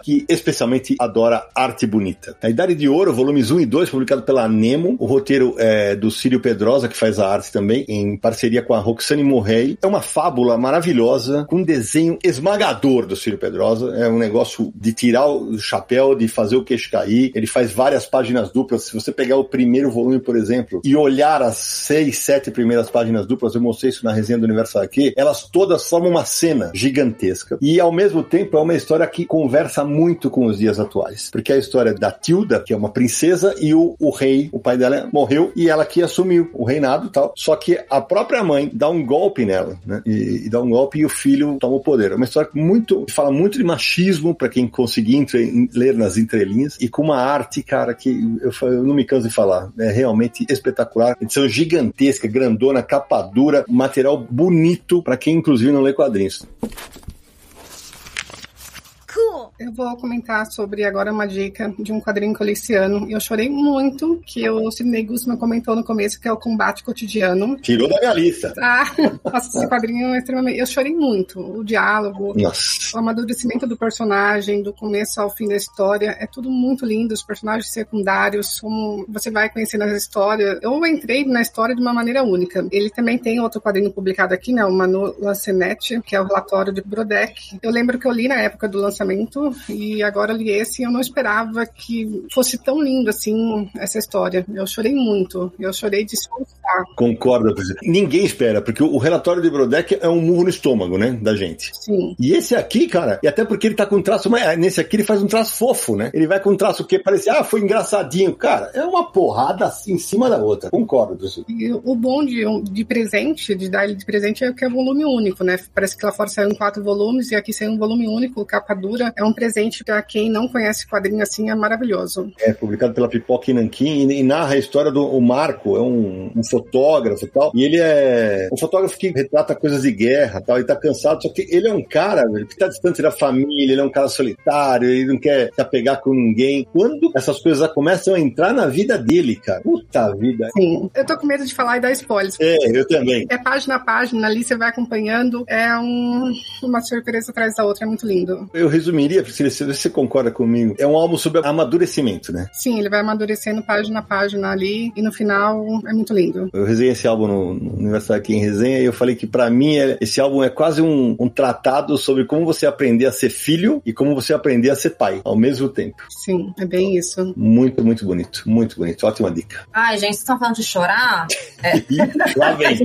que especialmente adora arte bonita. A Idade de Ouro, volumes 1 e 2, publicado pela Nemo. O roteiro é do Círio Pedrosa, que faz a arte também, em parceria com a Roxane Morrey. É uma fábula maravilhosa, com um desenho esmagador do Círio Pedrosa. É um negócio de tirar o chapéu, de fazer o queixo cair. Ele faz várias páginas duplas. Se você pegar o primeiro volume, por exemplo, e olhar as seis, sete primeiras páginas duplas, eu mostrei isso na resenha do Universo aqui, elas todas formam uma cena gigantesca. E ao mesmo tempo é uma história que conversa muito com os dias atuais. Porque a história da Tilda, que é uma princesa, e o, o rei, o pai dela morreu, e ela que assumiu o reinado e tal. Só que a própria mãe dá um golpe nela, né? E, e dá um golpe e o filho toma o poder. É uma história muito. fala muito de machismo, para quem conseguir ler nas entrelinhas, e com uma arte, cara, que eu, eu não me canso de falar. É realmente espetacular. Edição gigantesca, grandona, capa dura, material bonito, para quem inclusive não lê quadrinhos. Eu vou comentar sobre agora uma dica de um quadrinho que eu li esse ano. E eu chorei muito, que o Sidney Guzman comentou no começo, que é o Combate Cotidiano. Tirou da minha lista. Ah, nossa, esse quadrinho é extremamente. Eu chorei muito. O diálogo, Nossa. o amadurecimento do personagem, do começo ao fim da história, é tudo muito lindo. Os personagens secundários, como você vai conhecendo as histórias. Eu entrei na história de uma maneira única. Ele também tem outro quadrinho publicado aqui, né? O Manu Lancenet, que é o relatório de Brodeck. Eu lembro que eu li na época do lançamento e agora li esse e eu não esperava que fosse tão lindo assim essa história. Eu chorei muito. Eu chorei de soluçar. Concordo. Ninguém espera, porque o relatório de Brodeck é um murro no estômago, né? Da gente. Sim. E esse aqui, cara, e até porque ele tá com um traço, mas nesse aqui ele faz um traço fofo, né? Ele vai com um traço que parece, ah, foi engraçadinho. Cara, é uma porrada assim, em cima da outra. Concordo. E o bom de, de presente, de dar ele de presente, é que é volume único, né? Parece que lá fora saiu em quatro volumes e aqui saiu um volume único, capa dura. É um presente para quem não conhece quadrinho assim, é maravilhoso. É publicado pela Pipoca e Nanquim e, narra a história do o Marco, é um, um, fotógrafo e tal, e ele é um fotógrafo que retrata coisas de guerra tal, e tá cansado, só que ele é um cara que tá distante da família, ele é um cara solitário, ele não quer se apegar com ninguém. Quando essas coisas começam a entrar na vida dele, cara, puta vida. Sim, eu tô com medo de falar e dar spoilers. É, eu também. É página a página, ali você vai acompanhando, é um, uma surpresa atrás da outra, é muito lindo. Eu resumiria, Priscila, se você concorda comigo, é um álbum sobre amadurecimento, né? Sim, ele vai amadurecendo página a página ali, e no final é muito lindo. Eu resenhei esse álbum no, no Universidade aqui em resenha, e eu falei que para mim é, esse álbum é quase um, um tratado sobre como você aprender a ser filho e como você aprender a ser pai ao mesmo tempo. Sim, é bem isso. Muito, muito bonito. Muito bonito. Ótima dica. Ai, gente, vocês estão falando de chorar? É. Lá vem.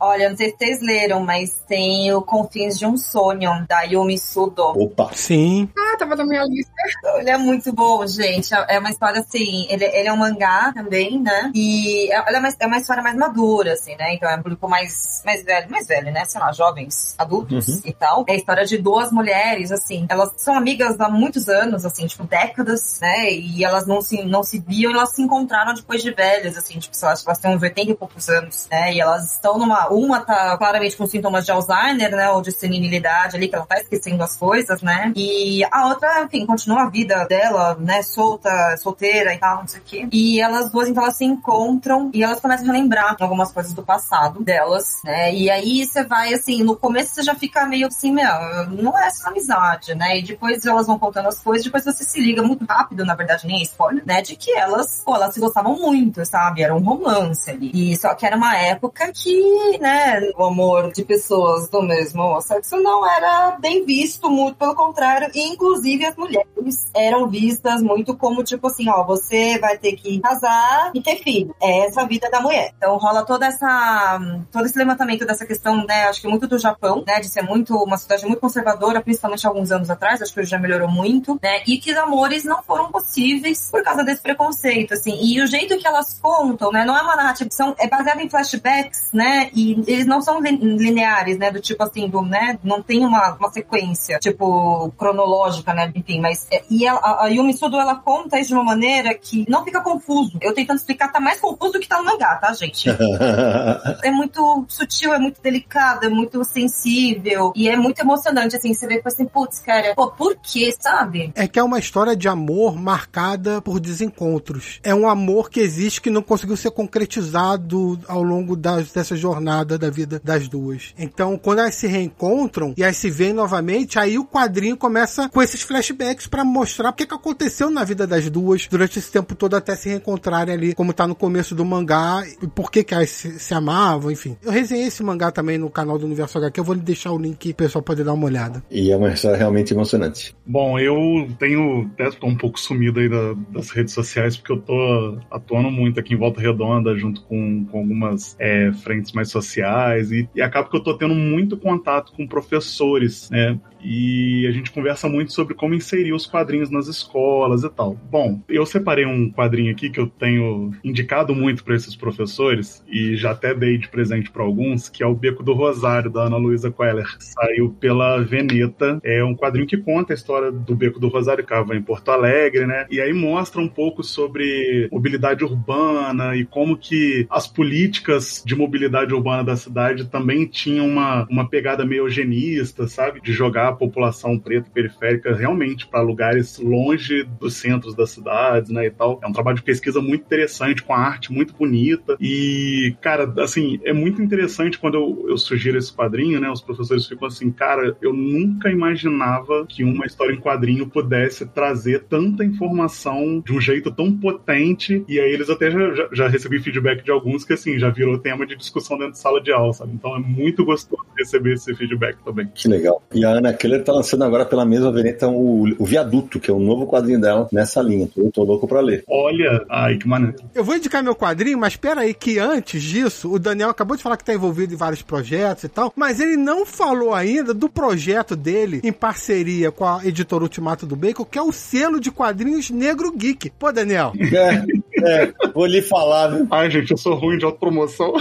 Olha, não sei se vocês leram, mas tem o Confins de um Sonho, da Yumi Sudo. Opa! Sim. Ah, tava na minha lista. Ele é muito bom, gente. É uma história assim. Ele, ele é um mangá também, né? E é, é uma, é uma história mais madura, assim, né? Então é um público mais, mais velho, mais velho, né? Sei lá, jovens, adultos uhum. e tal. É a história de duas mulheres, assim. Elas são amigas há muitos anos, assim, tipo, décadas, né? E elas não se, não se viam, elas se encontraram depois de velhas, assim, tipo, elas, elas têm uns 80 e poucos anos, né? E elas estão numa. Uma tá claramente com sintomas de Alzheimer, né? Ou de senilidade ali, que ela tá esquecendo as coisas, né? E a outra, enfim, continua a vida dela, né? Solta, solteira e tal, não sei o quê. E elas duas, então, elas se encontram e elas começam a relembrar algumas coisas do passado delas, né? E aí você vai, assim, no começo você já fica meio assim, meu, não é essa amizade, né? E depois elas vão contando as coisas, depois você se liga muito rápido, na verdade, nem é spoiler, né? De que elas, pô, elas se gostavam muito, sabe? Era um romance ali. E só que era uma época que, né, o amor de pessoas do mesmo sexo não era bem visto, muito pelo contrário. E, inclusive, as mulheres eram vistas muito como, tipo assim, ó, você vai ter que casar e ter filho. É essa a vida da mulher. Então rola toda essa, todo esse levantamento dessa questão, né, acho que muito do Japão, né, de ser muito, uma cidade muito conservadora, principalmente alguns anos atrás, acho que hoje já melhorou muito, né, e que os amores não foram possíveis por causa desse preconceito, assim. E o jeito que elas contam, né, não é uma narrativa, são, é baseada em flashbacks, né, e eles não são lineares, né, do tipo assim, do, né, não tem uma, uma sequência, tipo, cronológica, né, enfim, mas, é, e a, a Yumi Sudo, ela conta isso de uma maneira que não fica confuso. Eu tentando explicar, tá mais confuso do que tá no mangá, tá, gente? é muito sutil, é muito delicado, é muito sensível e é muito emocionante, assim, você vê assim, putz, cara, pô, por quê, sabe? É que é uma história de amor marcada por desencontros. É um amor que existe que não conseguiu ser concretizado ao longo das, dessa jornada da vida das duas. Então, quando elas se reencontram e elas se veem novamente, aí o quadrinho começa com esses flashbacks para mostrar o que, que aconteceu na vida das duas durante esse tempo todo até se reencontrarem ali, como tá no começo do mangá, e por que que elas se, se amavam, enfim. Eu resenhei esse mangá também no canal do Universo HQ, eu vou deixar o link pro pessoal poder dar uma olhada. E é uma história realmente emocionante. Bom, eu tenho até tô um pouco sumido aí da, das redes sociais, porque eu tô atuando muito aqui em Volta Redonda, junto com, com algumas é, frentes mais sociais, e, e acaba que eu tô tendo muito contato com professores, né? E a gente conversa muito sobre como inserir os quadrinhos nas escolas e tal. Bom, eu separei um quadrinho aqui que eu tenho indicado muito para esses professores e já até dei de presente para alguns, que é o Beco do Rosário da Ana Luísa Queller. Saiu pela Veneta. É um quadrinho que conta a história do Beco do Rosário que em Porto Alegre, né? E aí mostra um pouco sobre mobilidade urbana e como que as políticas de mobilidade urbana da cidade também tinham uma, uma pegada meio eugenista, sabe? De jogar a população preta periférica realmente para lugares longe dos centros das cidades, né, e tal. É um trabalho de pesquisa muito interessante, com a arte muito bonita. E, cara, assim, é muito interessante quando eu, eu sugiro esse quadrinho, né? Os professores ficam assim, cara, eu nunca imaginava que uma história em quadrinho pudesse trazer tanta informação de um jeito tão potente. E aí eles até já, já, já recebi feedback de alguns que, assim, já virou tema de discussão dentro de sala de aula, sabe? Então é muito gostoso receber esse feedback também. Que legal. E a Ana Keller tá lançando agora pela mesma Veneta o, o Viaduto, que é o novo quadrinho dela nessa linha. Eu tô louco pra ler. Olha, ai, que maneiro. Eu vou indicar meu quadrinho, mas espera aí que antes disso, o Daniel acabou de falar que tá envolvido em vários projetos e tal, mas ele não falou ainda do projeto dele em parceria com a editora Ultimato do Bacon, que é o selo de quadrinhos Negro Geek. Pô, Daniel. É. É, vou lhe falar, né? Ai, gente, eu sou ruim de autopromoção.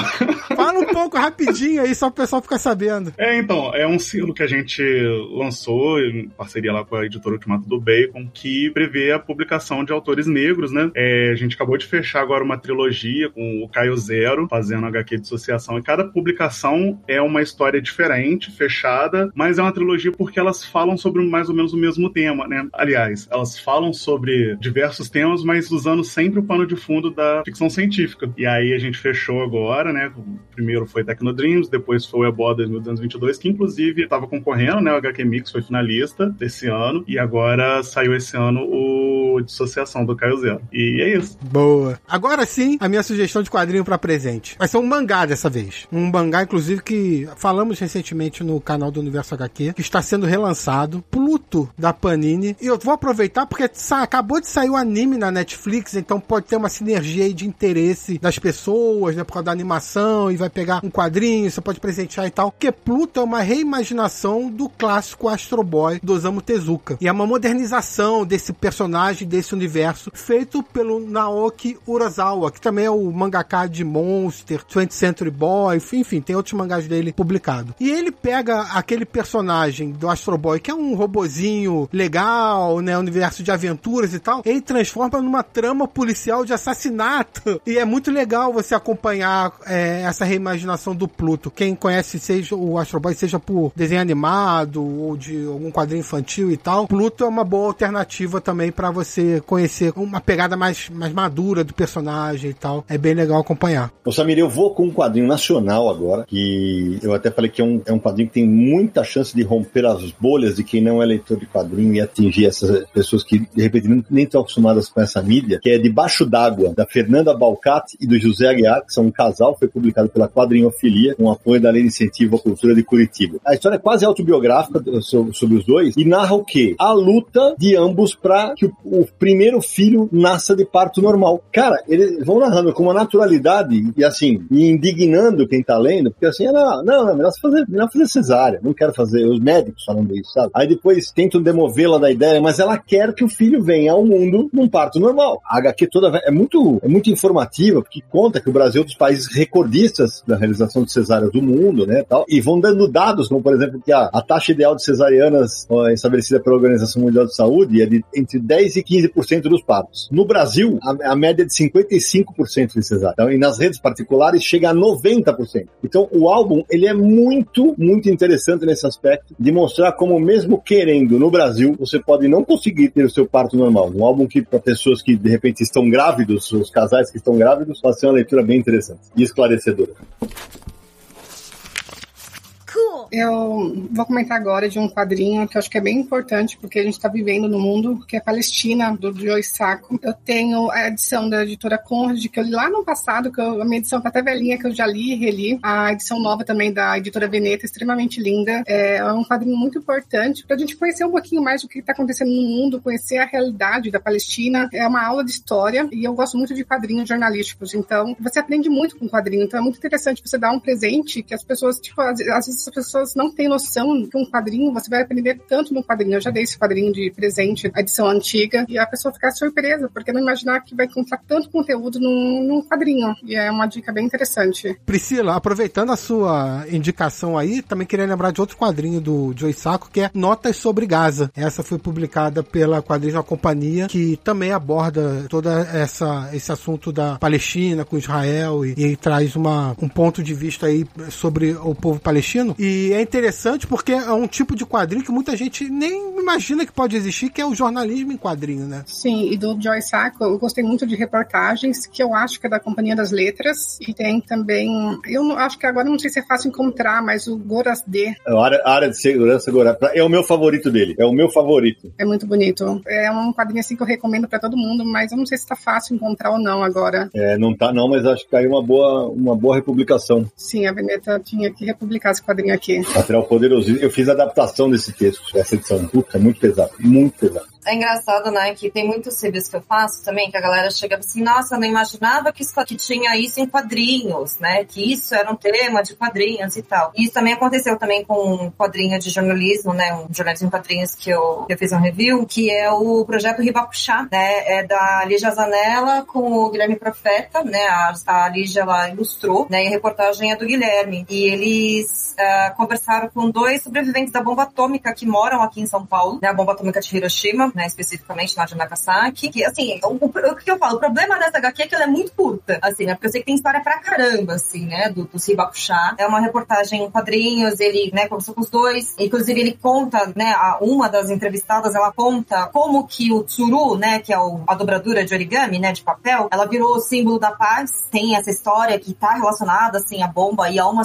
Fala um pouco rapidinho aí, só o pessoal ficar sabendo. É, então, é um selo que a gente lançou parceria lá com a editora Ultimato do Bacon, que prevê a publicação de autores negros, né? É, a gente acabou de fechar agora uma trilogia com o Caio Zero, fazendo HQ de associação, e cada publicação é uma história diferente, fechada, mas é uma trilogia porque elas falam sobre mais ou menos o mesmo tema, né? Aliás, elas falam sobre diversos temas, mas usando sempre o pano de fundo da ficção científica. E aí a gente fechou agora, né? O primeiro foi Tecnodreams, depois foi o Ebola 2022, que inclusive estava concorrendo, né? O HQ Mix foi finalista desse ano, e agora saiu esse ano o Dissociação do Caio Zero. E é isso. Boa. Agora sim, a minha sugestão de quadrinho para presente. Vai ser um mangá dessa vez. Um mangá, inclusive, que falamos recentemente no canal do Universo HQ, que está sendo relançado. Pluto, da Panini. E eu vou aproveitar porque acabou de sair o anime na Netflix, então pode ter uma sinergia aí de interesse das pessoas, né? Por causa da animação, e vai pegar um quadrinho, você pode presentear e tal. Porque Pluto é uma reimaginação do clássico Astro Boy do Osamu Tezuka. E é uma modernização desse personagem, desse universo, feito pelo Naoki Urasawa, que também é o mangaka de Monster, 20th Century Boy, enfim, tem outros mangás dele publicados. E ele pega aquele personagem do Astro Boy, que é um robozinho legal, né, universo de aventuras e tal, ele transforma numa trama policial de assassinato. E é muito legal você acompanhar é, essa reimaginação do Pluto. Quem conhece seja o Astro Boy, seja por desenho animado ou de algum quadrinho infantil e tal, Pluto é uma boa alternativa também para você conhecer uma pegada mais, mais madura do personagem e tal. É bem legal acompanhar. Ô Samir, eu vou com um quadrinho nacional agora, que eu até falei que é um, é um quadrinho que tem muita chance de romper as bolhas de quem não é leitor de quadrinho e atingir essas pessoas que, de repente, nem estão acostumadas com essa mídia, que é Debaixo d'Água, da Fernanda Balcati e do José Aguiar, que são um casal, foi publicado pela Quadrinhofilia, com apoio da Lei de Incentivo à Cultura de Curitiba. A história é quase autobiográfica sobre os dois e narra o quê? A luta de ambos para que o, o primeiro filho nasça de parto normal. Cara, eles vão narrando com uma naturalidade e assim, e indignando quem tá lendo, porque assim, não, não, não melhor fazer, melhor fazer cesárea, não quero fazer, os médicos falando isso, sabe? Aí depois tentam demovê-la da ideia, mas ela quer que o filho venha ao mundo num parto normal. A HQ toda é muito, é muito informativa, porque conta que o Brasil é um dos países recordistas da realização de cesáreas do mundo, né, tal, e vão dando dados, como por exemplo, que a, a taxa ideal de cesarianas estabelecida pela Organização Mundial de Saúde é de entre 10 e 15% dos partos. No Brasil, a, a média é de 55% de cesárea. Então, e nas redes particulares chega a 90%. Então, o álbum, ele é muito, muito interessante nesse aspecto de mostrar como mesmo querendo no Brasil, você pode não conseguir ter o seu parto normal. Um álbum que para pessoas que de repente estão grávidos, os casais que estão grávidos, pode ser uma leitura bem interessante e esclarecedora. Eu vou comentar agora de um quadrinho que eu acho que é bem importante, porque a gente está vivendo no mundo, que é Palestina, do Joe Sacco. Eu tenho a edição da editora Conrad, que eu li lá no passado, que eu, a minha edição tá até velhinha, que eu já li e reli. A edição nova também da editora Veneta, extremamente linda. É, é um quadrinho muito importante para a gente conhecer um pouquinho mais do que está acontecendo no mundo, conhecer a realidade da Palestina. É uma aula de história e eu gosto muito de quadrinhos jornalísticos, então você aprende muito com quadrinho. Então é muito interessante você dar um presente que as pessoas, tipo, às vezes as pessoas não têm noção que um quadrinho, você vai aprender tanto no quadrinho. Eu já dei esse quadrinho de presente, edição antiga, e a pessoa ficar surpresa, porque não imaginar que vai encontrar tanto conteúdo num, num quadrinho. E é uma dica bem interessante. Priscila, aproveitando a sua indicação aí, também queria lembrar de outro quadrinho do Joey Sacco, que é Notas sobre Gaza. Essa foi publicada pela Quadrinho Companhia, que também aborda toda essa esse assunto da Palestina com Israel e, e traz uma, um ponto de vista aí sobre o povo palestino. E é interessante porque é um tipo de quadrinho que muita gente nem imagina que pode existir, que é o jornalismo em quadrinho, né? Sim, e do Joy Sacco eu gostei muito de reportagens, que eu acho que é da Companhia das Letras, e tem também, eu não, acho que agora não sei se é fácil encontrar, mas o Goras D. A área, a área de segurança Goras, é o meu favorito dele, é o meu favorito. É muito bonito. É um quadrinho assim que eu recomendo para todo mundo, mas eu não sei se tá fácil encontrar ou não agora. É, não tá não, mas acho que caiu uma boa, uma boa republicação. Sim, a Veneta tinha que republicar esse quadrinho aqui. Material poderoso. Eu fiz a adaptação desse texto, essa edição. Puta, é muito pesado, muito pesado. É engraçado, né, que tem muitos reviews que eu faço também, que a galera chega assim, nossa, eu não imaginava que, isso, que tinha isso em quadrinhos, né, que isso era um tema de quadrinhos e tal. E isso também aconteceu também com um quadrinho de jornalismo, né, um jornalismo em quadrinhos que eu, que eu fiz um review, que é o projeto Ribapuxá, né, é da Lígia Zanella com o Guilherme Profeta, né, a, a Lígia, ela ilustrou, né, e a reportagem é do Guilherme. E eles uh, conversaram com dois sobreviventes da bomba atômica que moram aqui em São Paulo, né, a bomba atômica de Hiroshima, né, especificamente lá de Nagasaki, que, assim, o, o, que eu falo, o problema dessa HQ é que ela é muito curta, assim, né, porque eu sei que tem história pra caramba, assim, né, do, do. É uma reportagem em quadrinhos, ele, né, conversou com os dois, inclusive ele conta, né, a, uma das entrevistadas, ela conta como que o tsuru, né, que é o, a dobradura de origami, né, de papel, ela virou o símbolo da paz, tem essa história que tá relacionada, assim, à bomba e a uma,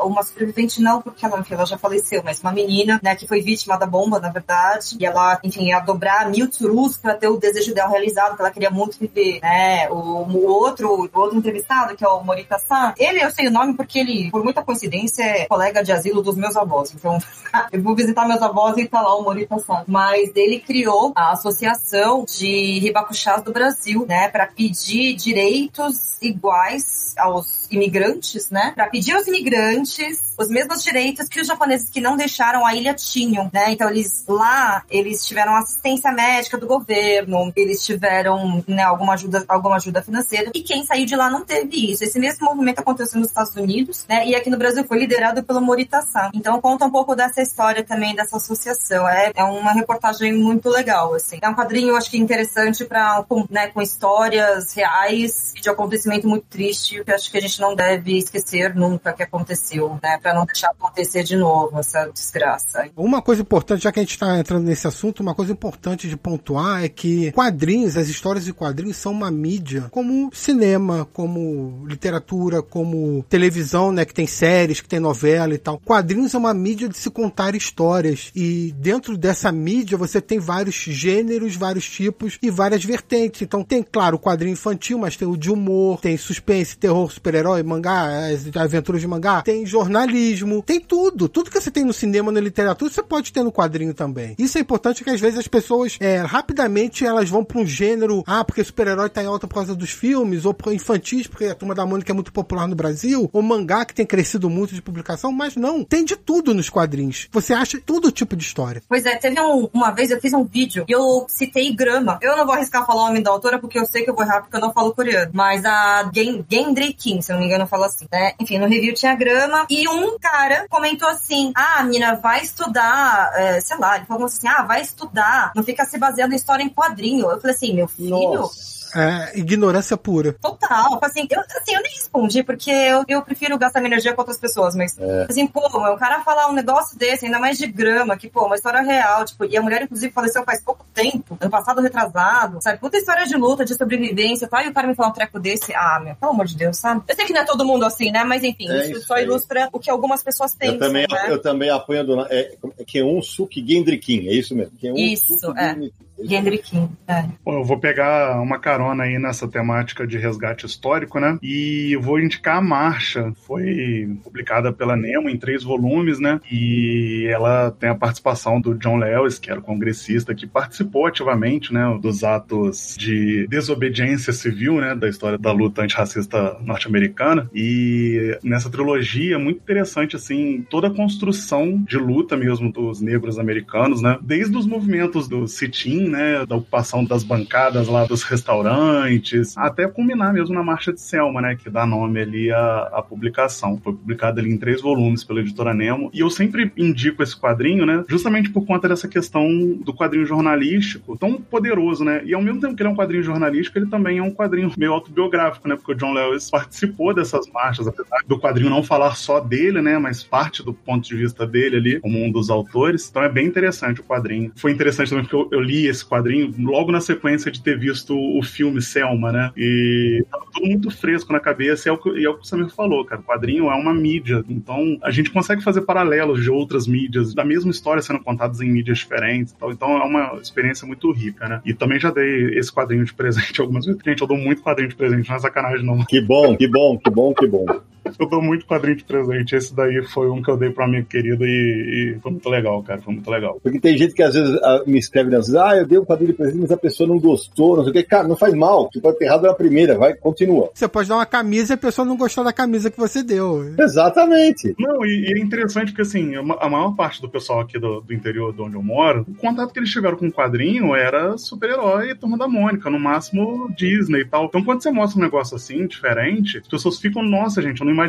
uma sobrevivente não, porque enfim, ela já faleceu, mas uma menina, né, que foi vítima da bomba, na verdade, e ela, enfim, ia dobrar mil tsurus para ter o desejo dela realizado, que ela queria muito viver, né? O, o outro, o outro entrevistado, que é o Morita San, ele eu sei o nome porque ele, por muita coincidência, é colega de asilo dos meus avós. Então, eu vou visitar meus avós e tá lá o Morita San. Mas ele criou a Associação de Ribacuchás do Brasil, né? Para pedir direitos iguais aos imigrantes, né? Para pedir aos imigrantes os mesmos direitos que os japoneses que não deixaram a ilha tinham, né? Então eles lá eles tiveram assistência médica do governo, eles tiveram né, alguma ajuda, alguma ajuda financeira e quem saiu de lá não teve isso. Esse mesmo movimento aconteceu nos Estados Unidos, né? E aqui no Brasil foi liderado pelo Morita-san. Então conta um pouco dessa história também dessa associação. É, é uma reportagem muito legal, assim. É um quadrinho, acho que interessante para né, com histórias reais de acontecimento muito triste que acho que a gente não deve esquecer nunca que aconteceu, né? Para não deixar acontecer de novo essa desgraça. Uma coisa importante, já que a gente está entrando nesse assunto, uma coisa importante de pontuar é que quadrinhos, as histórias de quadrinhos são uma mídia como cinema, como literatura, como televisão, né? Que tem séries, que tem novela e tal. Quadrinhos é uma mídia de se contar histórias. E dentro dessa mídia você tem vários gêneros, vários tipos e várias vertentes. Então tem, claro, o quadrinho infantil, mas tem o de humor, tem suspense, terror, super-herói, mangá, as aventuras de mangá, tem jornalismo, tem tudo. Tudo que você tem no cinema, na literatura, você pode ter no quadrinho também. Isso é importante porque às vezes as pessoas é, rapidamente elas vão para um gênero, ah, porque super-herói tá em alta por causa dos filmes, ou infantis, porque a Turma da Mônica é muito popular no Brasil, ou mangá que tem crescido muito de publicação, mas não, tem de tudo nos quadrinhos. Você acha todo tipo de história. Pois é, teve um, uma vez eu fiz um vídeo e eu citei Grama. Eu não vou arriscar falar o nome da autora porque eu sei que eu vou errar porque eu não falo coreano. Mas a Gen Gendry Kim, se eu não me engano, fala assim, né? Enfim, no review tinha Grama e um cara comentou assim: ah, a menina vai estudar, é, sei lá, ele falou assim: ah, vai estudar, não fica se baseando em história em quadrinho. Eu falei assim, meu filho. Nossa é, ignorância pura. Total. Assim eu, assim, eu nem respondi, porque eu, eu prefiro gastar minha energia com outras pessoas, mas, é. assim, pô, o cara falar um negócio desse, ainda mais de grama, que, pô, uma história real, tipo, e a mulher, inclusive, faleceu faz pouco tempo, ano passado retrasado, sabe? Puta história de luta, de sobrevivência, tá? E o cara me falar um treco desse, ah, meu, pelo amor de Deus, sabe? Eu sei que não é todo mundo assim, né? Mas, enfim, é isso, isso só ilustra o que algumas pessoas pensam, eu também, né? Eu também apoio a dona, é, Keun Suki Gendrikin, é isso mesmo? Keun isso, Suki é. Gendrikin, é. Bom, eu vou pegar uma carona aí nessa temática de resgate histórico, né? E vou indicar a Marcha. Foi publicada pela Nemo em três volumes, né? E ela tem a participação do John Lewis, que era o congressista que participou ativamente, né, dos atos de desobediência civil, né, da história da luta antirracista norte-americana. E nessa trilogia, muito interessante, assim, toda a construção de luta mesmo dos negros americanos, né? Desde os movimentos do sit-in, né, da ocupação das bancadas lá dos restaurantes, até culminar mesmo na Marcha de Selma, né, que dá nome ali à, à publicação. Foi publicada ali em três volumes pela editora Nemo. E eu sempre indico esse quadrinho, né, justamente por conta dessa questão do quadrinho jornalístico tão poderoso, né? E ao mesmo tempo que ele é um quadrinho jornalístico, ele também é um quadrinho meio autobiográfico, né? Porque o John Lewis participou dessas marchas, apesar do quadrinho não falar só dele, né? Mas parte do ponto de vista dele ali, como um dos autores. Então é bem interessante o quadrinho. Foi interessante também porque eu, eu li esse quadrinho logo na sequência de ter visto o filme Selma, né? E tava tudo muito fresco na cabeça, e é o que, e é o, que o Samir falou, cara. O quadrinho é uma mídia, então a gente consegue fazer paralelos de outras mídias, da mesma história sendo contadas em mídias diferentes. Então, então é uma experiência muito rica, né? E também já dei esse quadrinho de presente algumas vezes. Gente, eu dou muito quadrinho de presente, não é sacanagem, não. Que bom, que bom, que bom, que bom. Eu dou muito quadrinho de presente. Esse daí foi um que eu dei pra minha querida e, e foi muito legal, cara. Foi muito legal. Porque tem gente que às vezes ah, me escreve nas vezes, ah, eu dei um quadrinho de presente, mas a pessoa não gostou, não sei o que. Cara, não faz mal. Tu pode ter errado na primeira, vai, continua. Você pode dar uma camisa e a pessoa não gostou da camisa que você deu. Exatamente. Não, e, e é interessante porque, assim, a maior parte do pessoal aqui do, do interior de onde eu moro, o contato que eles tiveram com o quadrinho era super-herói e Turma da Mônica, no máximo Disney e tal. Então, quando você mostra um negócio assim, diferente, as pessoas ficam, nossa, gente, eu não imaginava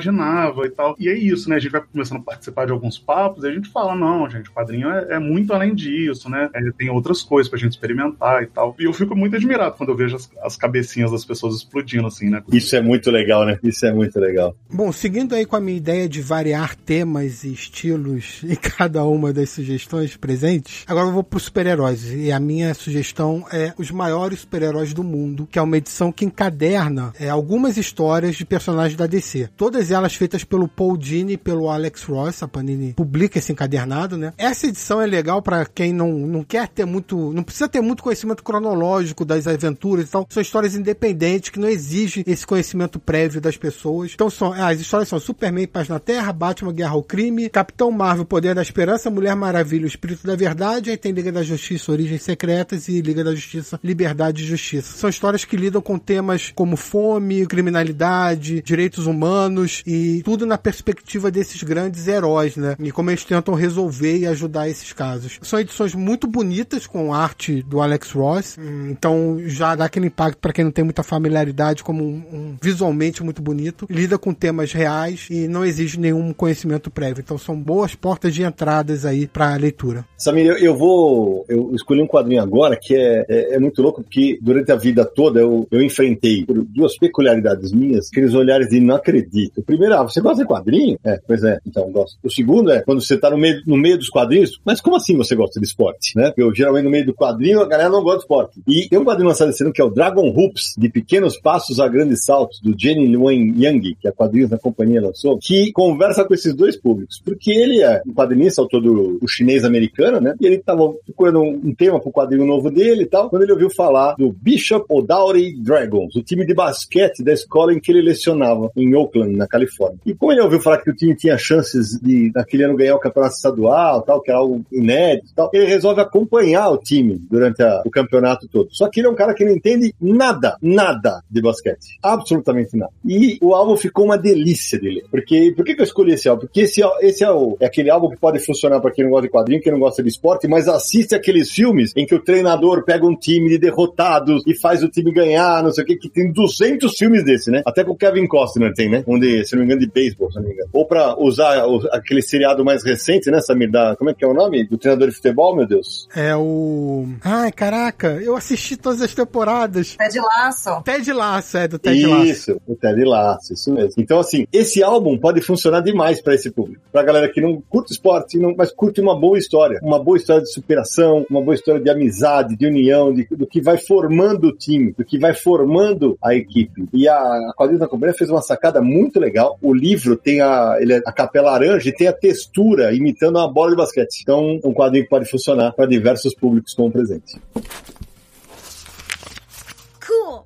e tal. E é isso, né? A gente vai começando a participar de alguns papos e a gente fala, não, gente, o quadrinho é, é muito além disso, né? É, tem outras coisas pra gente experimentar e tal. E eu fico muito admirado quando eu vejo as, as cabecinhas das pessoas explodindo, assim, né? Isso é muito legal, né? Isso é muito legal. Bom, seguindo aí com a minha ideia de variar temas e estilos em cada uma das sugestões presentes, agora eu vou para os super-heróis. E a minha sugestão é os maiores super-heróis do mundo, que é uma edição que encaderna é, algumas histórias de personagens da DC. Todas elas feitas pelo Paul Dini e pelo Alex Ross. A Panini publica esse encadernado, né? Essa edição é legal para quem não, não quer ter muito. não precisa ter muito conhecimento cronológico das aventuras e tal. São histórias independentes que não exigem esse conhecimento prévio das pessoas. Então são, as histórias são Superman, Paz na Terra, Batman, Guerra ao Crime, Capitão Marvel, Poder da Esperança, Mulher Maravilha, o Espírito da Verdade, aí tem Liga da Justiça, Origens Secretas e Liga da Justiça, Liberdade e Justiça. São histórias que lidam com temas como fome, criminalidade, direitos humanos e tudo na perspectiva desses grandes heróis, né? E como eles tentam resolver e ajudar esses casos. São edições muito bonitas com arte do Alex Ross, então já dá aquele impacto para quem não tem muita familiaridade como um, um, visualmente muito bonito. Lida com temas reais e não exige nenhum conhecimento prévio. Então são boas portas de entradas aí para a leitura. Samir, eu, eu, vou. Eu escolhi um quadrinho agora que é, é, é, muito louco, porque durante a vida toda eu, eu enfrentei duas peculiaridades minhas, aqueles olhares de não acredito. O primeiro, ah, você gosta de quadrinho? É, pois é, então gosto. O segundo é quando você tá no meio, no meio dos quadrinhos, mas como assim você gosta de esporte? Né? Eu geralmente no meio do quadrinho a galera não gosta de esporte. E tem um quadrinho lançado esse ano que é o Dragon Hoops, de pequenos passos a grandes saltos, do Jenny Luen Yang, que a Quadrinhos da Companhia lançou, que conversa com esses dois públicos. Porque ele é um quadrinista, autor do o chinês americano, né? E ele estava procurando um tema para o quadrinho novo dele e tal, quando ele ouviu falar do Bishop O'Dowry Dragons, o time de basquete da escola em que ele lecionava, em Oakland, na Califórnia. E como ele ouviu falar que o time tinha chances de, naquele ano, ganhar o campeonato estadual, tal, que era algo inédito tal, ele resolve acompanhar o time durante a, o campeonato todo. Só que ele é um cara que não entende nada, nada de basquete. Absolutamente nada. E o álbum ficou uma delícia dele. Porque, por que, que eu escolhi esse álbum? Porque esse, esse é, o, é aquele álbum que pode funcionar para quem não gosta de quadrinho, quem não gosta de esporte, mas assiste aqueles filmes em que o treinador pega um time de derrotados e faz o time ganhar, não sei o que, que tem 200 filmes desse, né? Até com o Kevin Costner tem, né? Um de, se não me engano, de beisebol, se não me engano. Ou pra usar o, aquele seriado mais recente, né, Samir? Da, como é que é o nome? Do treinador de futebol, meu Deus? É o... Ai, caraca, eu assisti todas as temporadas. Ted Laço. Ted Laço, é, do Ted Laço. Isso, o Ted Laço, isso mesmo. Então, assim, esse álbum pode funcionar demais para esse público. Pra galera que não curte esporte, não, mas curte uma boa história. Uma boa história de superação, uma boa história de amizade, de união, de, do que vai formando o time, do que vai formando a equipe. E a, a Quadrinhos da Companhia fez uma sacada muito legal. O livro tem a, ele é a capela laranja e tem a textura imitando uma bola de basquete. Então, um quadrinho que pode funcionar para diversos públicos como presente.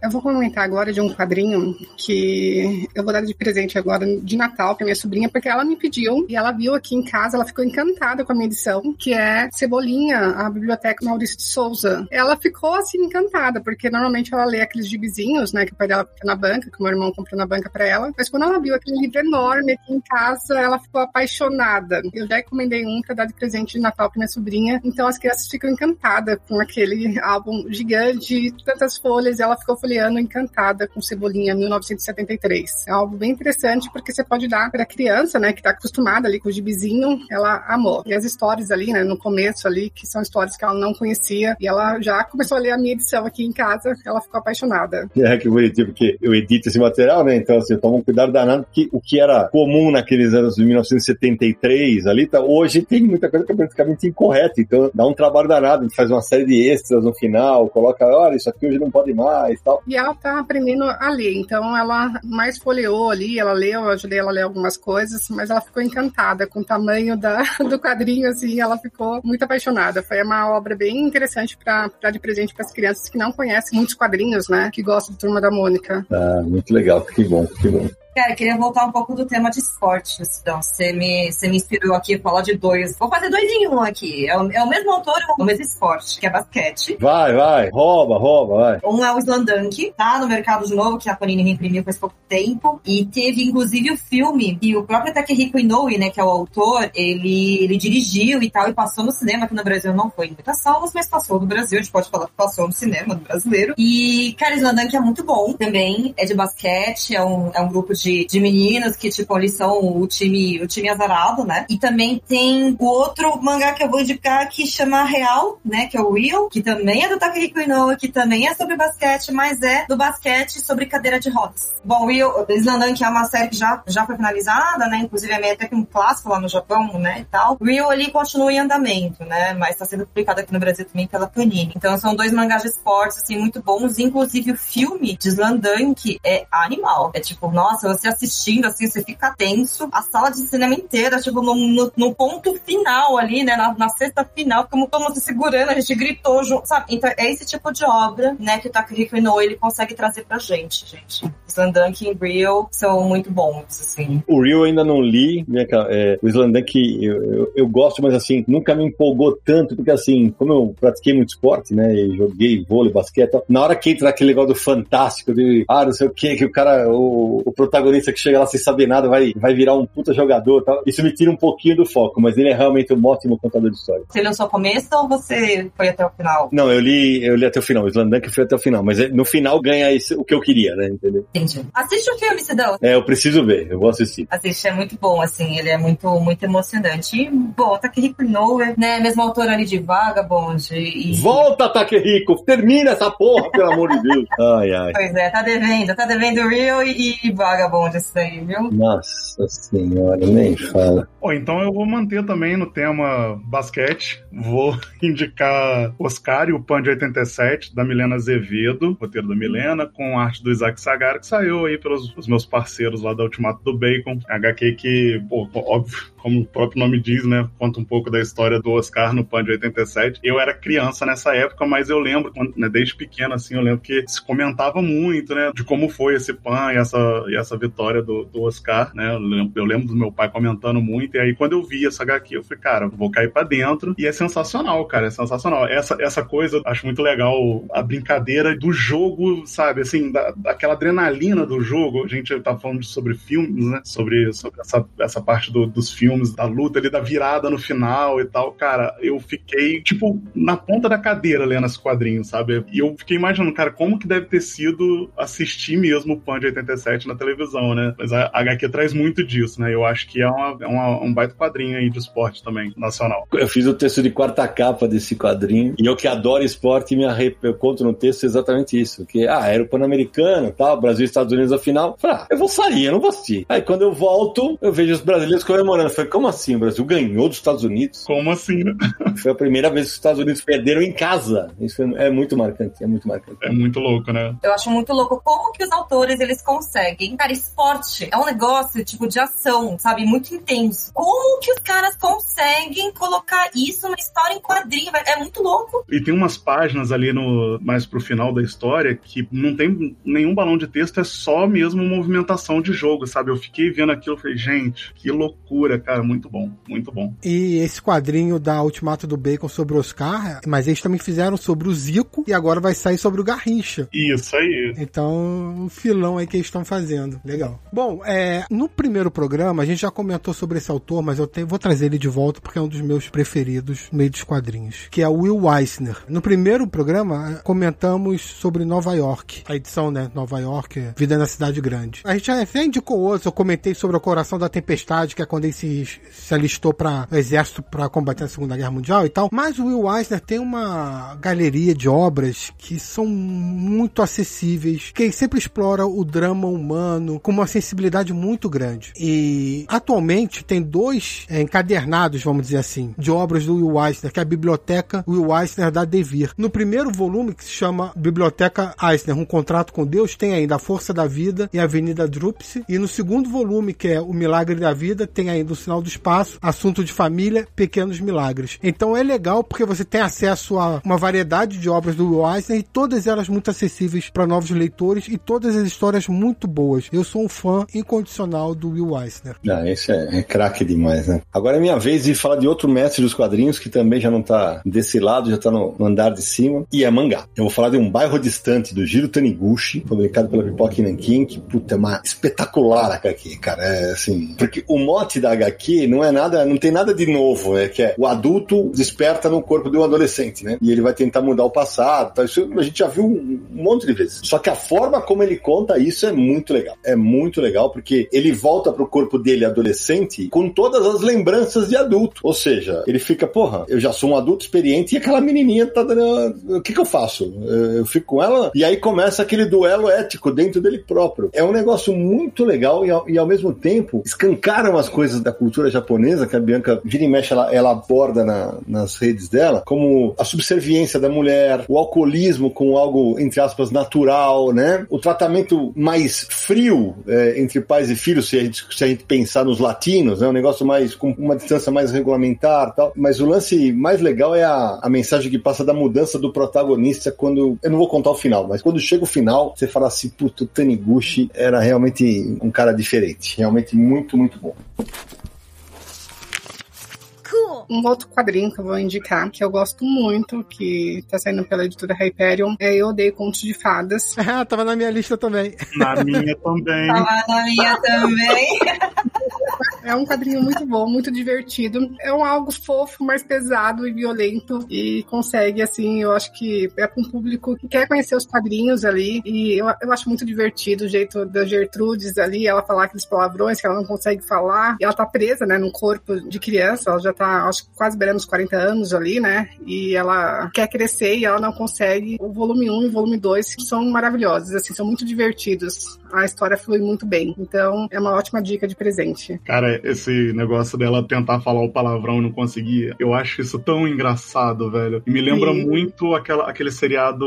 Eu vou comentar agora de um quadrinho que eu vou dar de presente agora de Natal pra minha sobrinha, porque ela me pediu e ela viu aqui em casa, ela ficou encantada com a minha edição, que é Cebolinha, a Biblioteca Maurício de Souza. Ela ficou assim encantada, porque normalmente ela lê aqueles gibizinhos, né, que o pai dela comprou na banca, que o meu irmão comprou na banca pra ela, mas quando ela viu aquele livro enorme aqui em casa, ela ficou apaixonada. Eu já encomendei um pra dar de presente de Natal pra minha sobrinha, então as crianças ficam encantadas com aquele álbum gigante, tantas folhas, ela ficou folheando encantada com Cebolinha 1973. É algo bem interessante porque você pode dar para criança, né, que tá acostumada ali com o gibizinho, ela amou. E as histórias ali, né, no começo ali, que são histórias que ela não conhecia, e ela já começou a ler a minha edição aqui em casa, ela ficou apaixonada. É, que bonitinho, porque eu edito esse material, né, então assim, eu tomo um cuidado danado, porque o que era comum naqueles anos de 1973 ali, tá, hoje tem muita coisa que é praticamente incorreta, então dá um trabalho danado, a gente faz uma série de extras no final, coloca, olha, isso aqui hoje não pode mais, tal. E ela tá aprendendo a ler, então ela mais folheou ali, ela leu, eu ajudei ela a ler algumas coisas, mas ela ficou encantada com o tamanho da, do quadrinho, assim, ela ficou muito apaixonada. Foi uma obra bem interessante para dar de presente para as crianças que não conhecem muitos quadrinhos, né, que gostam de Turma da Mônica. Ah, muito legal, que bom, que bom. Cara, eu queria voltar um pouco do tema de esporte, então você me, você me inspirou aqui a falar de dois. Vou fazer dois em um aqui. É o, é o mesmo autor, o mesmo esporte, que é basquete. Vai, vai, rouba, rouba, vai. Um é o Slandunk, tá no mercado de novo, que a Panini reimprimiu faz pouco tempo. E teve, inclusive, o filme, e o próprio Takehiko Inoue, né, que é o autor, ele, ele dirigiu e tal, e passou no cinema aqui no Brasil. Não foi em muitas salas, mas passou no Brasil. A gente pode falar que passou no cinema do brasileiro. E, cara, Slandunk é muito bom também. É de basquete, é um, é um grupo de, de meninos que, tipo, eles são o time, o time azarado, né? E também tem o outro mangá que eu vou indicar que chama Real, né? Que é o Real, que também é do Takehiko Inoue, que também é sobre basquete, mas é do basquete sobre cadeira de rodas. Bom, o Real, Slandunk é uma série que já, já foi finalizada, né? Inclusive é meio até que um clássico lá no Japão, né? E tal. Real ali continua em andamento, né? Mas está sendo publicado aqui no Brasil também pela Panini. Então são dois mangás de esportes, assim, muito bons. Inclusive o filme de Slandunk é animal. É tipo, nossa, você assistindo, assim, você fica tenso. A sala de cinema inteira, tipo, no, no, no ponto final ali, né? Na, na sexta final, como todo mundo se segurando, a gente gritou junto, sabe? Então é esse tipo de obra, né, que o Takahiko Inoue, ele consegue trazer pra gente, gente. Slandunk e Real são muito bons, assim. O Real eu ainda não li, né, é, o Slandunk eu, eu, eu, gosto, mas assim, nunca me empolgou tanto, porque assim, como eu pratiquei muito esporte, né, e joguei vôlei, basquete, na hora que entra aquele negócio do fantástico, de, ah, não sei o que, que o cara, o, o protagonista que chega lá sem saber nada vai, vai virar um puta jogador tal, isso me tira um pouquinho do foco, mas ele é realmente um ótimo contador de história. Você leu só o começo ou você foi até o final? Não, eu li, eu li até o final, o Slandunk foi até o final, mas no final ganha esse, o que eu queria, né, entendeu? Entendi. Assiste o filme, Cidão. É, eu preciso ver, eu vou assistir. Assiste, é muito bom, assim, ele é muito, muito emocionante. E, bom, Takehiko Inoue, né, mesmo autor ali de Vagabond e... Volta, Takehiko! Termina essa porra, pelo amor de Deus! Ai, ai. Pois é, tá devendo, tá devendo Real e, e Vagabond isso aí, viu? Nossa senhora, nem fala. Bom, então eu vou manter também no tema basquete. Vou indicar Oscar e o Pan de 87, da Milena Azevedo, roteiro da Milena, com arte do Isaac Sagara, que saiu aí pelos meus parceiros lá da Ultimato do Bacon. HQ que, pô, óbvio, como o próprio nome diz, né? Conta um pouco da história do Oscar no Pan de 87. Eu era criança nessa época, mas eu lembro, né, desde pequeno, assim, eu lembro que se comentava muito, né? De como foi esse Pan e essa, e essa vitória do, do Oscar, né? Eu lembro, eu lembro, do meu pai comentando muito. E aí, quando eu vi essa HQ, eu falei, cara, vou cair pra dentro. E é sensacional, cara. É sensacional. Essa, essa coisa, acho muito legal a brincadeira do jogo, sabe? Assim, da, daquela adrenalina do jogo. A gente tá falando sobre filmes, né? Sobre, sobre essa, essa parte do, dos filmes da luta ali, da virada no final e tal, cara, eu fiquei, tipo, na ponta da cadeira lendo esse quadrinho, sabe? E eu fiquei imaginando, cara, como que deve ter sido assistir mesmo o Pan de 87 na televisão, né? Mas a HQ traz muito disso, né? Eu acho que é, uma, é uma, um baita quadrinho aí de esporte também, nacional. Eu fiz o texto de quarta capa desse quadrinho, e eu que adoro esporte, me arrep... eu conto no texto exatamente isso, que, ah, era o Pan-Americano, tal, Brasil e Estados Unidos a final. Falei, ah, eu vou sair, eu não vou assistir. Aí quando eu volto, eu vejo os brasileiros comemorando. Falei, como assim? O Brasil ganhou dos Estados Unidos? Como assim, né? Foi a primeira vez que os Estados Unidos perderam em casa. Isso é muito marcante, é muito marcante. É muito louco, né? Eu acho muito louco como que os autores, eles conseguem. Cara, esporte é um negócio, tipo, de ação, sabe? Muito intenso. Como que os caras conseguem colocar isso na história em quadrinho? É muito louco. E tem umas páginas ali no mais pro final da história que não tem nenhum balão de texto, é só mesmo movimentação de jogo, sabe? Eu fiquei vendo aquilo e falei, gente, que loucura, cara, muito bom, muito bom. E esse quadrinho da Ultimato do Bacon sobre o Oscar, mas eles também fizeram sobre o Zico e agora vai sair sobre o Garrincha. Isso aí. Então, um filão aí que eles estão fazendo. Legal. Bom, é, no primeiro programa, a gente já comentou sobre esse autor, mas eu vou trazer ele de volta porque é um dos meus preferidos no meio dos quadrinhos, que é Will Eisner. No primeiro programa, comentamos sobre Nova York, a edição, né? Nova York, Vida na Cidade Grande. A gente até indicou outros, eu comentei sobre o Coração da Tempestade, que é quando ele se, se alistou para o exército para combater a Segunda Guerra Mundial e tal. Mas o Will Eisner tem uma galeria de obras que são muito acessíveis, que sempre explora o drama humano com uma sensibilidade muito grande. E atualmente tem dois é, encadernados, vamos dizer assim, de obras do Will Eisner, que é a Biblioteca Will Eisner da Devir. No primeiro volume, que se chama Biblioteca Eisner, Um Contrato com Deus, tem ainda A Força da Vida e a Avenida Drupse. E no segundo volume, que é O Milagre da Vida, tem ainda O Sinal do Espaço, Assunto de Família, Pequenos Milagres. Então é legal porque você tem acesso a uma variedade de obras do Will Eisner e todas elas muito acessíveis para novos leitores e todas as histórias muito boas. Eu sou um fã incondicional do Will Eisner. Ah, esse é, é craque demais, né? Agora é minha vez de falar de outro mestre dos quadrinhos que também já não tá desse lado, já tá no, no andar de cima, e é mangá. Eu vou falar de um bairro distante do Giro Taniguchi, publicado pela Pipoca Nankin, que, puta, é uma espetacular HQ, cara. É assim. Porque o mote da HQ não é nada, não tem nada de novo, né? Que é o adulto desperta no corpo de um adolescente, né? E ele vai tentar mudar o passado. Tá? Isso a gente já viu um, um monte de vezes. Só que a forma como ele conta isso é muito legal. É muito legal porque ele volta pro corpo dele adolescente com todas as lembranças de adulto. Ou seja, ele fica, porra, eu já sou um adulto experiente e aquela menininha tá dando. O que que eu faço? Eu fico com ela e aí começa aquele duelo ético dentro dele próprio. É um negócio muito legal e ao, e ao mesmo tempo escancaram as coisas da cultura japonesa que a Bianca vira e mexe, ela, ela aborda na, nas redes dela, como a subserviência da mulher, o alcoolismo com algo, entre aspas, natural, né? O tratamento mais frio é, entre pais e filhos, se a, gente, se a gente pensar nos latinos, né? Um negócio mais com uma distância mais regulamentar tal. Mas o lance mais legal é a, a mensagem que passa da mudança do protagonista quando. Eu não vou contar o final, mas quando chega o final, você fala assim, puto, Taniguchi era realmente um cara diferente. Realmente muito, muito bom. Um outro quadrinho que eu vou indicar, que eu gosto muito, que tá saindo pela editora Hyperion, é Eu Odeio Contos de Fadas. Ah, tava na minha lista também. Na minha também. Tava na minha também. É um quadrinho muito bom, muito divertido. É um algo fofo, mais pesado e violento. E consegue, assim, eu acho que é para um público que quer conhecer os quadrinhos ali. E eu, eu acho muito divertido o jeito da Gertrudes ali, ela falar aqueles palavrões que ela não consegue falar. E ela tá presa, né, num corpo de criança. Ela já tá, acho que quase beirando os 40 anos ali, né? E ela quer crescer e ela não consegue. O volume 1 e o volume 2 são maravilhosos, assim, são muito divertidos. A história flui muito bem. Então, é uma ótima dica de presente. Cara, esse negócio dela tentar falar o palavrão e não conseguir, eu acho isso tão engraçado, velho. E me lembra Sim. muito aquela, aquele seriado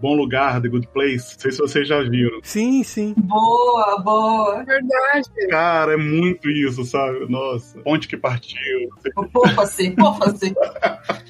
Bom Lugar, The Good Place. Não sei se vocês já viram. Sim, sim. Boa, boa. É verdade. Cara, é muito isso, sabe? Nossa, ponte que partiu. Poupa-se, poupa-se.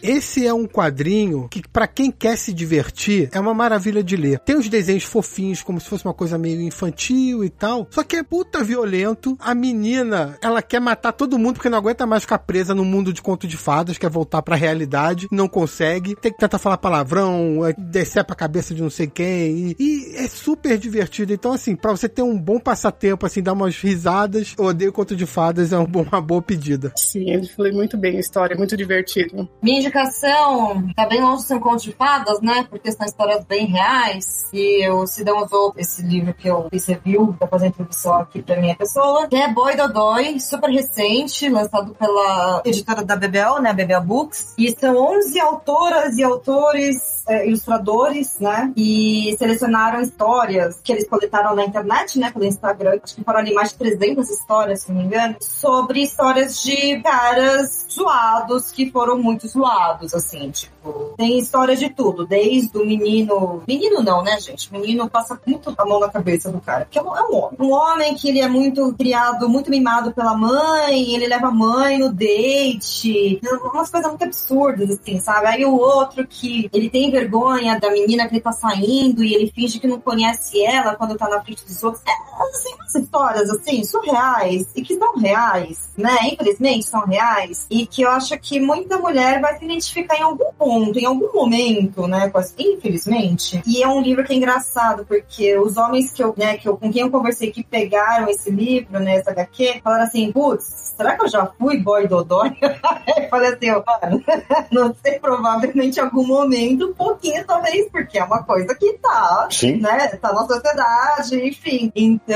Esse é um quadrinho que, pra quem quer se divertir, é uma maravilha de ler. Tem os desenhos fofinhos, como se fosse uma coisa meio infantil e tal. Só que é puta violento. A menina, ela quer matar todo mundo porque não aguenta mais ficar presa no mundo de conto de fadas, quer voltar pra realidade, não consegue. Tem que tentar falar palavrão, é, descer pra cabeça de não sei quem. E, e é super divertido. Então, assim, pra você ter um bom passatempo, assim, dar umas risadas, eu odeio conto de fadas, é um bom- uma boa pedida. Sim, ele flui muito bem a história, é muito divertido. Minha indicação tá bem longe de ser um conto de fadas, né? Porque são histórias bem reais. E o Sidão usou esse livro que eu fiz review, pra fazer introdução aqui pra minha pessoa, que é Boy Dodói, super recente, lançado pela editora da Bebel, né? Bebel Books. E são 11 autoras e autores, é, ilustradores, né? E selecionaram histórias que eles coletaram na internet, né? Pelo Instagram. Que foram ali mais de 300 histórias, se não me engano. Sobre histórias de caras zoados que foram muito zoados, assim, tipo. Tem história de tudo, desde o menino. Menino não, né, gente? Menino passa muito a mão na cabeça do cara. Porque é um, é um homem. Um homem que ele é muito criado, muito mimado pela mãe, ele leva a mãe no date. Umas coisas muito absurdas, assim, sabe? Aí o outro que ele tem vergonha da menina que ele tá saindo e ele finge que não conhece ela quando tá na frente dos outros. É, assim, umas histórias, assim, surreais e que são reais, né? Infelizmente são reais. E que eu acho que muita mulher vai se identificar em algum ponto, em algum momento, né? Infelizmente. E é um livro que é engraçado, porque os homens que eu, né, que eu, com quem eu conversei que pegaram esse livro, né, essa HQ, falaram assim, putz, será que eu já fui boy dodói? eu falei assim, ó, mano, não sei, provavelmente em algum momento, um pouquinho talvez, porque é uma coisa que tá, Sim. né, tá na sociedade, enfim. Então,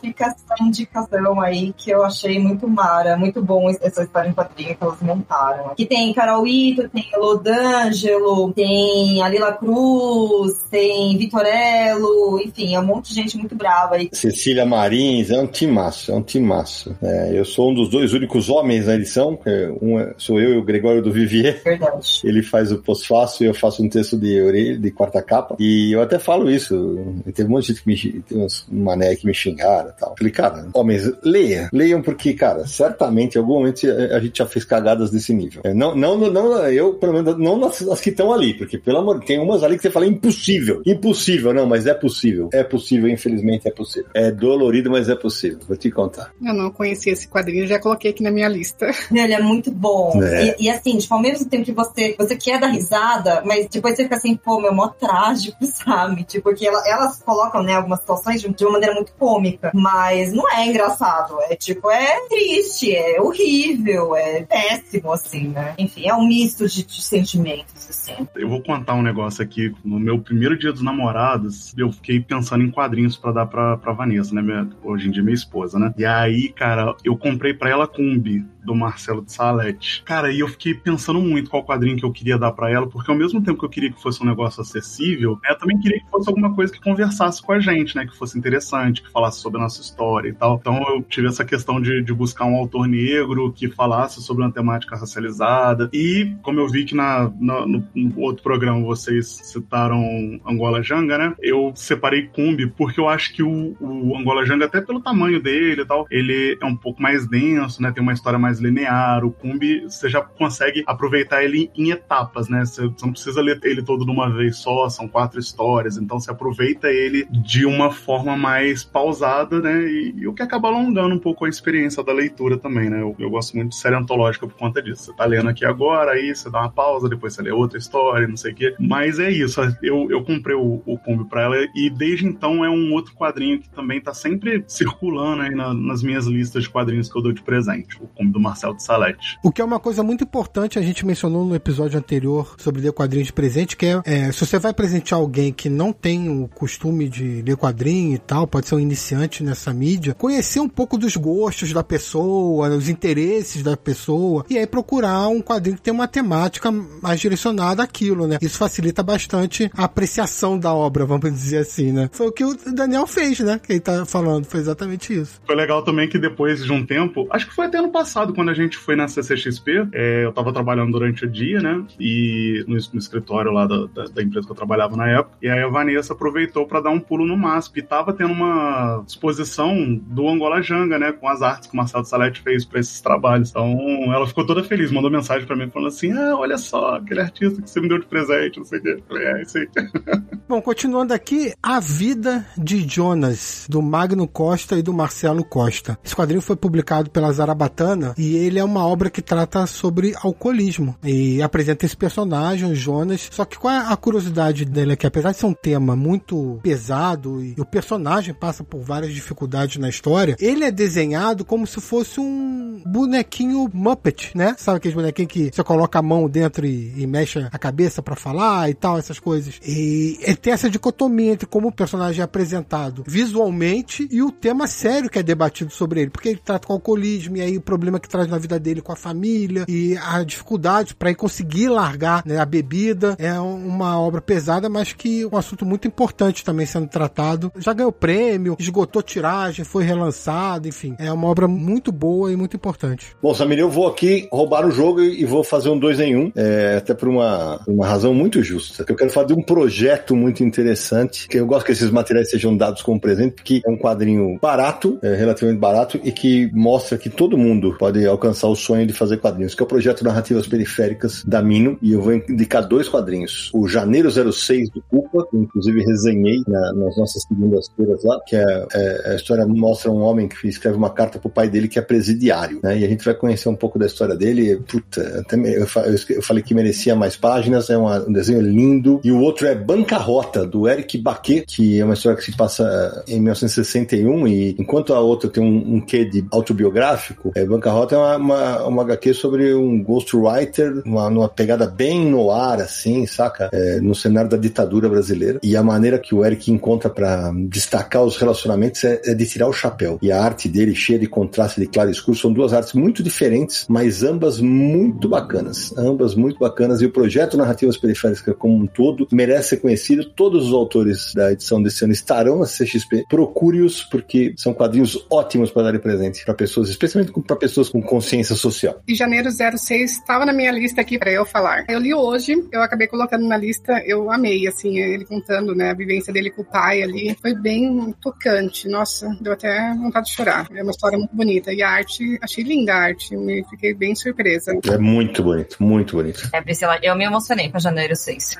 fica essa indicação aí que eu achei muito mara, muito bom essa história em quadrinho que elas montaram. Que tem Carol Ito, tem Lodângelo, tem a Lila Cruz, tem Vitorello, enfim, é um monte de gente muito brava aí. Cecília Marins, é um timaço, é um timaço. É, eu sou um dos dois únicos homens na edição, que um é- sou eu e o Gregório do Vivier. Verdade. Ele faz o pós-fácil e eu faço um texto de orelha, de quarta capa. E eu até falo isso. Teve um monte de gente que me, tem uns mané que me xingaram. cara tal. Falei, cara, homens, leia. Leiam porque, cara, certamente em algum momento a gente já fez cagadas desse nível. É, não, não, não, eu, pelo menos, não nas, nas que estão ali, porque, pelo amor, tem umas ali que você fala impossível. Impossível, não, mas é possível. É possível, infelizmente é possível. É dolorido, mas é possível. Vou te contar. Eu não conhecia esse quadrinho, já coloquei aqui na minha lista. Ele é muito bom. É. E, e, assim, tipo, ao mesmo tempo que você, você quer dar risada, mas depois você fica assim, pô, meu, mó trágico, sabe? Tipo, porque ela, elas colocam, né, algumas situações de, de uma maneira muito cômica, mas não é engraçado. É tipo, é triste, é horrível, é péssimo, assim, né? Enfim, é um misto de, de sentimentos, assim. Eu vou contar um negócio aqui. No meu primeiro dia dos namorados, eu fiquei pensando em quadrinhos para dar pra, pra Vanessa, né? Minha, hoje em dia, minha esposa, né? E aí, cara, eu comprei pra ela Cumbi do Marcelo de Salete. Cara, e eu fiquei pensando muito qual quadrinho que eu queria dar para ela, porque ao mesmo tempo que eu queria que fosse um negócio acessível, eu também queria que fosse alguma coisa que conversasse com a gente, né? Que fosse interessante, que falasse sobre a nossa história e tal. Então eu tive essa questão de, de buscar um autor negro que falasse sobre uma temática racializada. E, como eu vi que na, na no, no, outro programa vocês citaram Angola Janga, né? Eu separei Cumbi porque eu acho que o, o Angola Janga, até pelo tamanho dele e tal, ele é um pouco mais denso, né? Tem uma história mais linear. O Kumbi, você já consegue aproveitar ele em etapas, né? Você não precisa ler ele todo de uma vez só, são quatro histórias, então você aproveita ele de uma forma mais pausada, né? E, e o que acaba alongando um pouco a experiência da leitura também, né? Eu, eu, gosto muito de série antológica por conta disso. Você tá lendo aqui agora, aí você dá uma pausa, depois você lê outra história, não sei o quê. Mas é isso, eu, eu comprei o, o Kumbi pra ela e desde então é um outro quadrinho que também tá sempre circulando aí na, nas minhas listas de quadrinhos que eu dou de presente. O Kumbi do Marcel de Salete. O que é uma coisa muito importante, a gente mencionou no episódio anterior sobre ler quadrinhos de presente, que é, é, se você vai presentear alguém que não tem o costume de ler quadrinho e tal, pode ser um iniciante nessa mídia, conhecer um pouco dos gostos da pessoa, os interesses da pessoa, e aí procurar um quadrinho que tem uma temática mais direcionada àquilo, né? Isso facilita bastante a apreciação da obra, vamos dizer assim, né? Foi o que o Daniel fez, né? Que ele tá falando, foi exatamente isso. Foi legal também que depois de um tempo, acho que foi até ano passado, quando a gente foi na CCXP, é, eu tava trabalhando durante o dia, né? E no, no escritório lá da, da, da, empresa que eu trabalhava na época. E aí a Vanessa aproveitou para dar um pulo no MASP. E tava tendo uma exposição do Angola Janga, né? Com as artes que o Marcelo Salete fez para esses trabalhos. Então ela ficou toda feliz, mandou mensagem para mim falando assim: ah, olha só, aquele artista que você me deu de presente, não sei o quê. Falei, é, isso aí. Bom, continuando aqui, A Vida de Jonas, do Magno Costa e do Marcelo Costa. Esse quadrinho foi publicado pela Zarabatana e ele é uma obra que trata sobre alcoolismo e apresenta esse personagem, o Jonas. Só que qual é a curiosidade dele que apesar de ser um tema muito pesado e o personagem passa por várias dificuldades na história, ele é desenhado como se fosse um bonequinho Muppet, né? Sabe aqueles bonequinhos que você coloca a mão dentro e, e mexe a cabeça para falar e tal, essas coisas. E ele tem essa dicotomia entre como o personagem é apresentado visualmente e o tema sério que é debatido sobre ele, porque ele trata com alcoolismo e aí o problema que traz na vida dele com a família e a dificuldade para conseguir largar né, a bebida. É uma obra pesada, mas que é um assunto muito importante também sendo tratado. Já ganhou prêmio, esgotou tiragem, foi relançado, enfim. É uma obra muito boa e muito importante. Bom, Samir, eu vou aqui roubar o jogo e vou fazer um dois em um, é, até por uma, uma razão muito justa. Eu quero de um projeto muito interessante, que eu gosto que esses materiais sejam dados como presente, porque é um quadrinho barato, é, relativamente barato, e que mostra que todo mundo pode alcançar o sonho de fazer quadrinhos, que é o projeto Narrativas Periféricas da Mino, e eu vou indicar dois quadrinhos. O Janeiro 06 do Culpa, que inclusive resenhei na, nas nossas segundas-feiras lá, que é, é, a história mostra um homem que escreve uma carta pro pai dele que é presidiário, né? E a gente vai conhecer um pouco da história dele. Puta, até eu, eu falei que merecia mais páginas, é um desenho lindo. E o outro é Bancarrota, do Eric Baquet, que é uma história que se passa em 1961, e enquanto a outra tem um, um quê de autobiográfico, é, Bancarrota é uma, uma, uma HQ sobre um ghostwriter, uma, numa pegada bem no ar, assim, saca? É, no cenário da ditadura brasileira. E a maneira que o Eric encontra para destacar os relacionamentos é, é, de tirar o chapéu. E a arte dele, cheia de contraste de claro e escuro, são duas artes muito diferentes, mas ambas muito bacanas. Ambas muito bacanas. E o projeto Narrativas Periféricas como um todo merece ser conhecido. Todos os autores da edição desse ano estarão na CXP. Procure-os, porque são quadrinhos ótimos para dar presente para pessoas, especialmente para pessoas com consciência social. E janeiro 06 estava na minha lista aqui para eu falar. Eu li hoje, eu acabei colocando na lista, eu amei, assim, ele contando, né, a vivência dele com o pai ali. Foi bem tocante. nossa, deu até vontade de chorar. É uma história muito bonita. E a arte, achei linda a arte, me fiquei bem surpresa. É muito bonito, muito bonito. É, Priscila, eu me emocionei com Janeiro 6.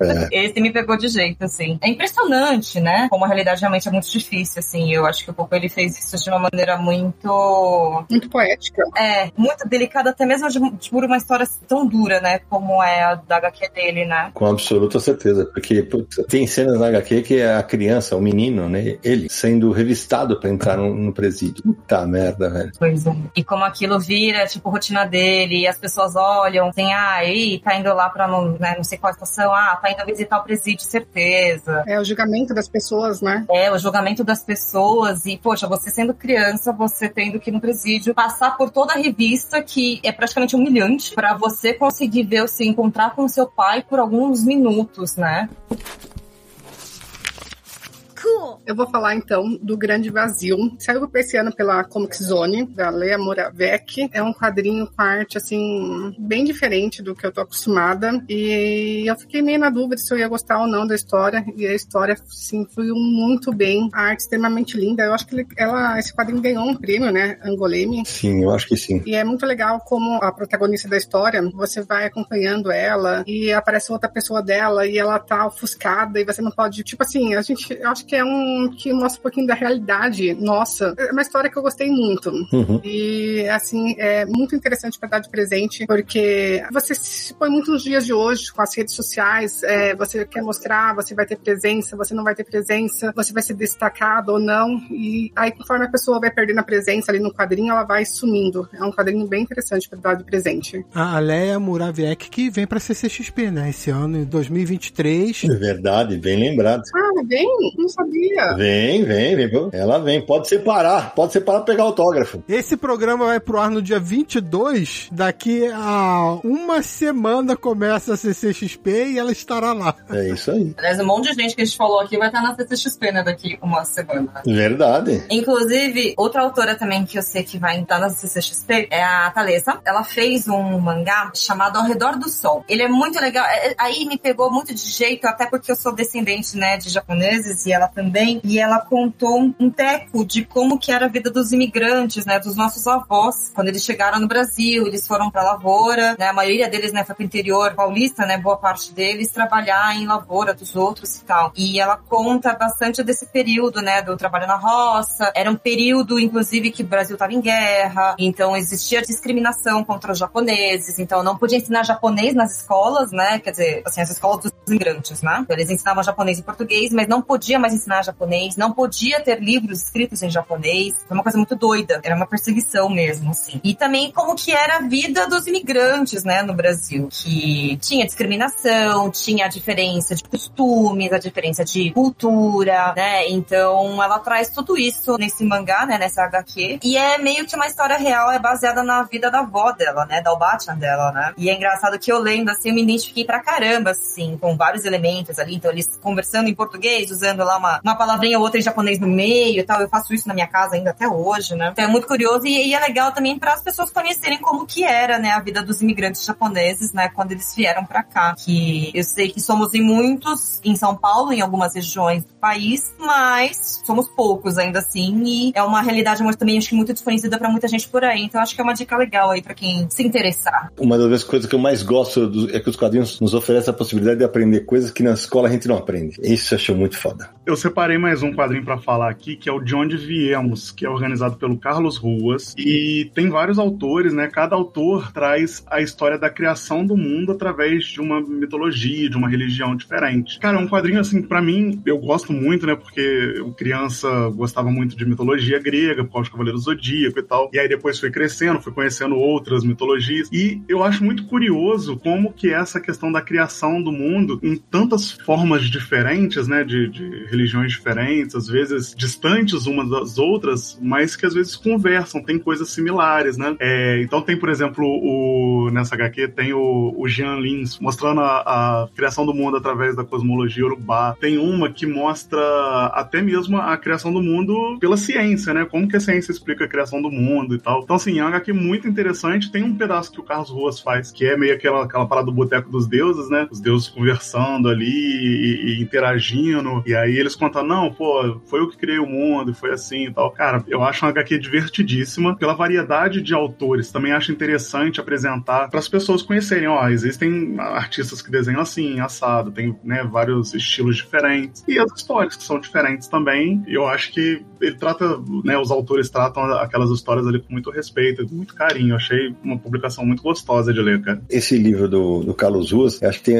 É. Esse me pegou de jeito, assim. É impressionante, né? Como a realidade realmente é muito difícil, assim. Eu acho que o Coco, ele fez isso de uma maneira muito... Muito poética. É, muito delicada, até mesmo de, de por uma história tão dura, né? Como é a da HQ dele, né? Com absoluta certeza, porque putz, tem cenas na HQ que é a criança, o menino, né? Ele sendo revistado para entrar no, no, presídio. Puta merda, velho. Pois é. E como aquilo vira, tipo, rotina dele, e as pessoas olham, assim, ah, aí tá indo lá pra não, né, não sei qual estação, ah, tá indo visitar o presídio, certeza. É o julgamento das pessoas, né? É, o julgamento das pessoas, e, poxa, você sendo criança, você tendo que ir no presídio, passar por toda a revista, que é praticamente humilhante, para você conseguir ver, se encontrar com seu pai por alguns minutos, né? Eu vou falar então do Grande Vazio. Saiu esse ano pela Comic Zone, da Lea Moravec. É um quadrinho com arte, assim, bem diferente do que eu tô acostumada. E eu fiquei meio na dúvida se eu ia gostar ou não da história. E a história, sim, fluiu muito bem. A arte extremamente linda. Eu acho que ele, ela, esse quadrinho ganhou um prêmio, né? Angoleme. Sim, eu acho que sim. E é muito legal como a protagonista da história, você vai acompanhando ela e aparece outra pessoa dela e ela tá ofuscada e você não pode. Tipo assim, a gente. Eu acho que é um que mostra um pouquinho da realidade nossa. É uma história que eu gostei muito. Uhum. E, assim, é muito interessante para dar de presente, porque você se põe muito nos dias de hoje com as redes sociais, é, você quer mostrar, você vai ter presença, você não vai ter presença, você vai ser destacado ou não. E aí, conforme a pessoa vai perdendo a presença ali no quadrinho, ela vai sumindo. É um quadrinho bem interessante para dar de presente. A Leia Muraviek que vem para CCXP, né? Esse ano, em 2023. É verdade, bem lembrado. Ah, bem? Não sabia. Vem, vem, vem. Ela vem. Pode separar. Pode separar pegar autógrafo. Esse programa vai pro ar no dia 22. Daqui a uma semana começa a CCXP e ela estará lá. É isso aí. Aliás, um monte de gente que a gente falou aqui vai estar na CCXP, né? Daqui uma semana. Verdade. Inclusive, outra autora também que eu sei que vai estar na CCXP é a Thalessa. Ela fez um mangá chamado Ao Redor do Sol. Ele é muito legal. É, aí me pegou muito de jeito, até porque eu sou descendente, né, de japoneses e ela e ela contou um teco de como que era a vida dos imigrantes, né, dos nossos avós, quando eles chegaram no Brasil, eles foram para lavoura, né, a maioria deles, né, foi pro interior paulista, né, boa parte deles trabalhar em lavoura dos outros e tal. E ela conta bastante desse período, né, do trabalho na roça. Era um período, inclusive, que o Brasil estava em guerra, então existia discriminação contra os japoneses, então não podia ensinar japonês nas escolas, né, quer dizer, assim, as escolas dos imigrantes, né. Então, eles ensinavam japonês e português, mas não podia mais ensinar japonês japonês, não podia ter livros escritos em japonês. Foi uma coisa muito doida, era uma perseguição mesmo, assim. E também como que era a vida dos imigrantes, né, no Brasil, que tinha discriminação, tinha a diferença de costumes, a diferença de cultura, né? Então ela traz tudo isso nesse mangá, né, nessa HQ. E é meio que uma história real, é baseada na vida da avó dela, né, da Obachan dela, né? E é engraçado que eu lendo assim, eu me identifiquei pra caramba, assim, com vários elementos ali. Então eles conversando em português, usando lá uma, uma palavra palavrinha ou outra em japonês no meio e tal. Eu faço isso na minha casa ainda até hoje, né? Então é muito curioso e, e é legal também para as pessoas conhecerem como que era, né, a vida dos imigrantes japoneses, né, quando eles vieram para cá. Que eu sei que somos em muitos em São Paulo, em algumas regiões do país, mas somos poucos ainda assim e é uma realidade muito, também acho que muito desconhecida para muita gente por aí. Então acho que é uma dica legal aí para quem se interessar. Uma das coisas que eu mais gosto do, é que os quadrinhos nos oferecem a possibilidade de aprender coisas que na escola a gente não aprende. Isso eu acho muito foda. Eu separei mais um quadrinho para falar aqui, que é o De Onde Viemos, que é organizado pelo Carlos Ruas. E tem vários autores, né? Cada autor traz a história da criação do mundo através de uma mitologia, de uma religião diferente. Cara, é um quadrinho, assim, para mim, eu gosto muito, né? Porque eu, criança, gostava muito de mitologia grega, por causa do Cavaleiro Zodíaco e tal. E aí depois fui crescendo, fui conhecendo outras mitologias. E eu acho muito curioso como que essa questão da criação do mundo em tantas formas diferentes, né? De, de religiões diferentes, às vezes distantes umas das outras, mas que às vezes conversam, tem coisas similares, né? É, então tem, por exemplo, o, nessa HQ tem o, o Jean Lins mostrando a, a, criação do mundo através da cosmologia urubá. Tem uma que mostra até mesmo a criação do mundo pela ciência, né? Como que a ciência explica a criação do mundo e tal. Então, assim, é uma HQ muito interessante. Tem um pedaço que o Carlos Ruas faz, que é meio aquela, aquela parada do boteco dos deuses, né? Os deuses conversando conversando ali e, e interagindo. E aí eles contam, não, pô, foi eu que criei o mundo, foi assim e tal. Cara, eu acho uma HQ divertidíssima pela variedade de autores. Também acho interessante apresentar para as pessoas conhecerem, ó, existem artistas que desenham assim, assado, tem né, vários estilos diferentes. E as histórias que são diferentes também. Eu acho que ele trata, né, os autores tratam aquelas histórias ali com muito respeito, com muito carinho. Eu achei uma publicação muito gostosa de ler, cara. Esse livro do, do Carlos Ruas, acho que tem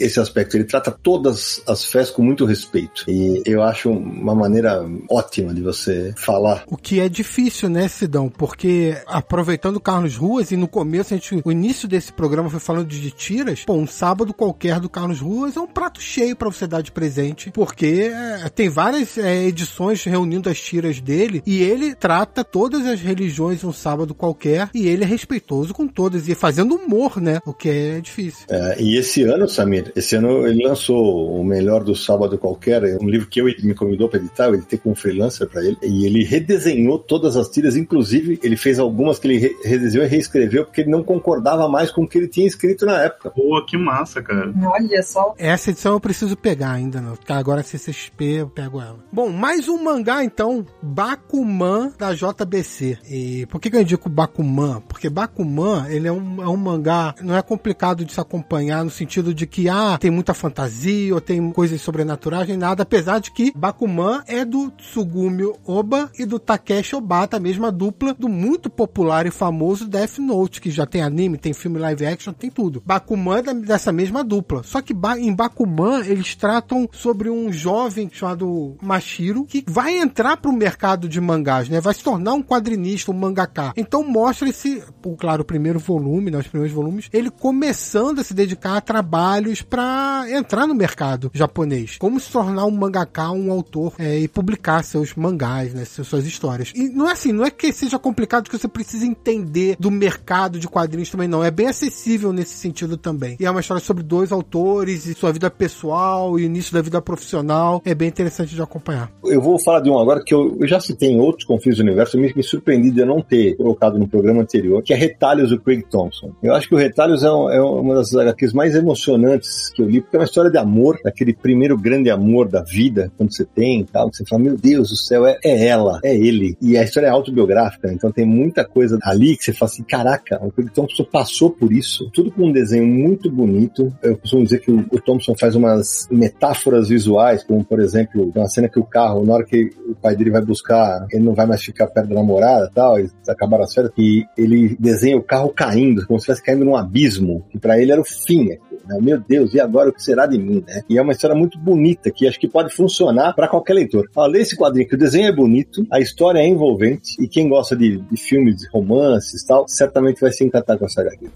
esse aspecto. Ele trata todas as fés com muito respeito. E eu acho uma maneira ótima de você falar. O que é difícil, né, Sidão? Porque aproveitando o Carlos Ruas, e no começo, a gente, o início desse programa foi falando de tiras, pô, um sábado qualquer do Carlos Ruas é um prato cheio para você dar de presente, porque é, tem várias é, edições reunindo as tiras dele, e ele trata todas as religiões um sábado qualquer, e ele é respeitoso com todas, e fazendo humor, né? O que é difícil. É, e esse ano, Samir, esse ano ele lançou o melhor do sábado qualquer, um livro que eu me convidou para editar, eu editei com um freelancer para ele, e ele redesenhou todas as tiras, inclusive ele fez algumas que ele redesenhou e reescreveu porque ele não concordava mais com o que ele tinha escrito na época. Pô, que massa, cara. Olha só. Essa edição eu preciso pegar ainda, não. Agora CCXP eu pego ela. Bom, mais um mangá então, Bakuman da JBC. E por que, que eu indico Bakuman? Porque Bakuman, ele é um, é um mangá, não é complicado de se acompanhar no sentido de que, ah, tem muita fantasia ou tem coisas sobrenaturais nem nada, apesar de que Bakuman é do Tsugumi Oba e do Takeshi Obata, a mesma dupla do muito popular e famoso Death Note, que já tem anime, tem filme live action, tem tudo. Bakuman é dessa mesma dupla. Só que em Bakuman eles tratam sobre um jovem chamado Mashiro que vai entrar pro mercado de mangás, né? Vai se tornar um quadrinista, um mangaka. Então mostra esse, claro, o primeiro volume, né? Os primeiros volumes, ele começando a se dedicar a trabalhos para entrar no mercado japonês. Como se tornar um mangaka, um autor é, e publicar seus mangás, né? Suas histórias. E não é assim, não é que seja complicado que você precisa entender do mercado de quadrinhos também, não. É bem acessível nesse sentido também. E é uma história sobre dois autores e sua vida pessoal e início da vida profissional. É bem interessante de acompanhar. Eu vou falar de um agora que eu, eu já citei em outros Confins do Universo, me, me surpreendi de eu não ter colocado no programa anterior, que é Retalhos do Craig Thompson. Eu acho que o Retalhos é, um, é uma das HQs mais emocionantes que eu li, porque é uma história de amor, daquele primeiro grande amor da vida, quando você tem e tal, que você fala, meu Deus do céu, é, é ela, é ele. E a história é autobiográfica, então tem muita coisa ali que você fala assim, caraca, o Craig Thompson passou por isso, tudo com um desenho muito bonito. Eu costumo dizer que o, o Thompson faz umas metáforas visuais, como por exemplo, uma cena que o carro, na hora que o pai dele vai buscar, ele não vai mais ficar perto da namorada tal, eles acabaram as férias, e ele desenha o carro caindo, como se estivesse caindo num abismo, que para ele era o fim. Né? Meu Deus, e agora o que será de mim? Né? E é uma história muito bonita, que acho que pode funcionar para qualquer leitor. Olha, esse quadrinho que o desenho é bonito, a história é envolvente, e quem gosta de, de filmes, de romances tal, certamente vai se encantar com essa HQ.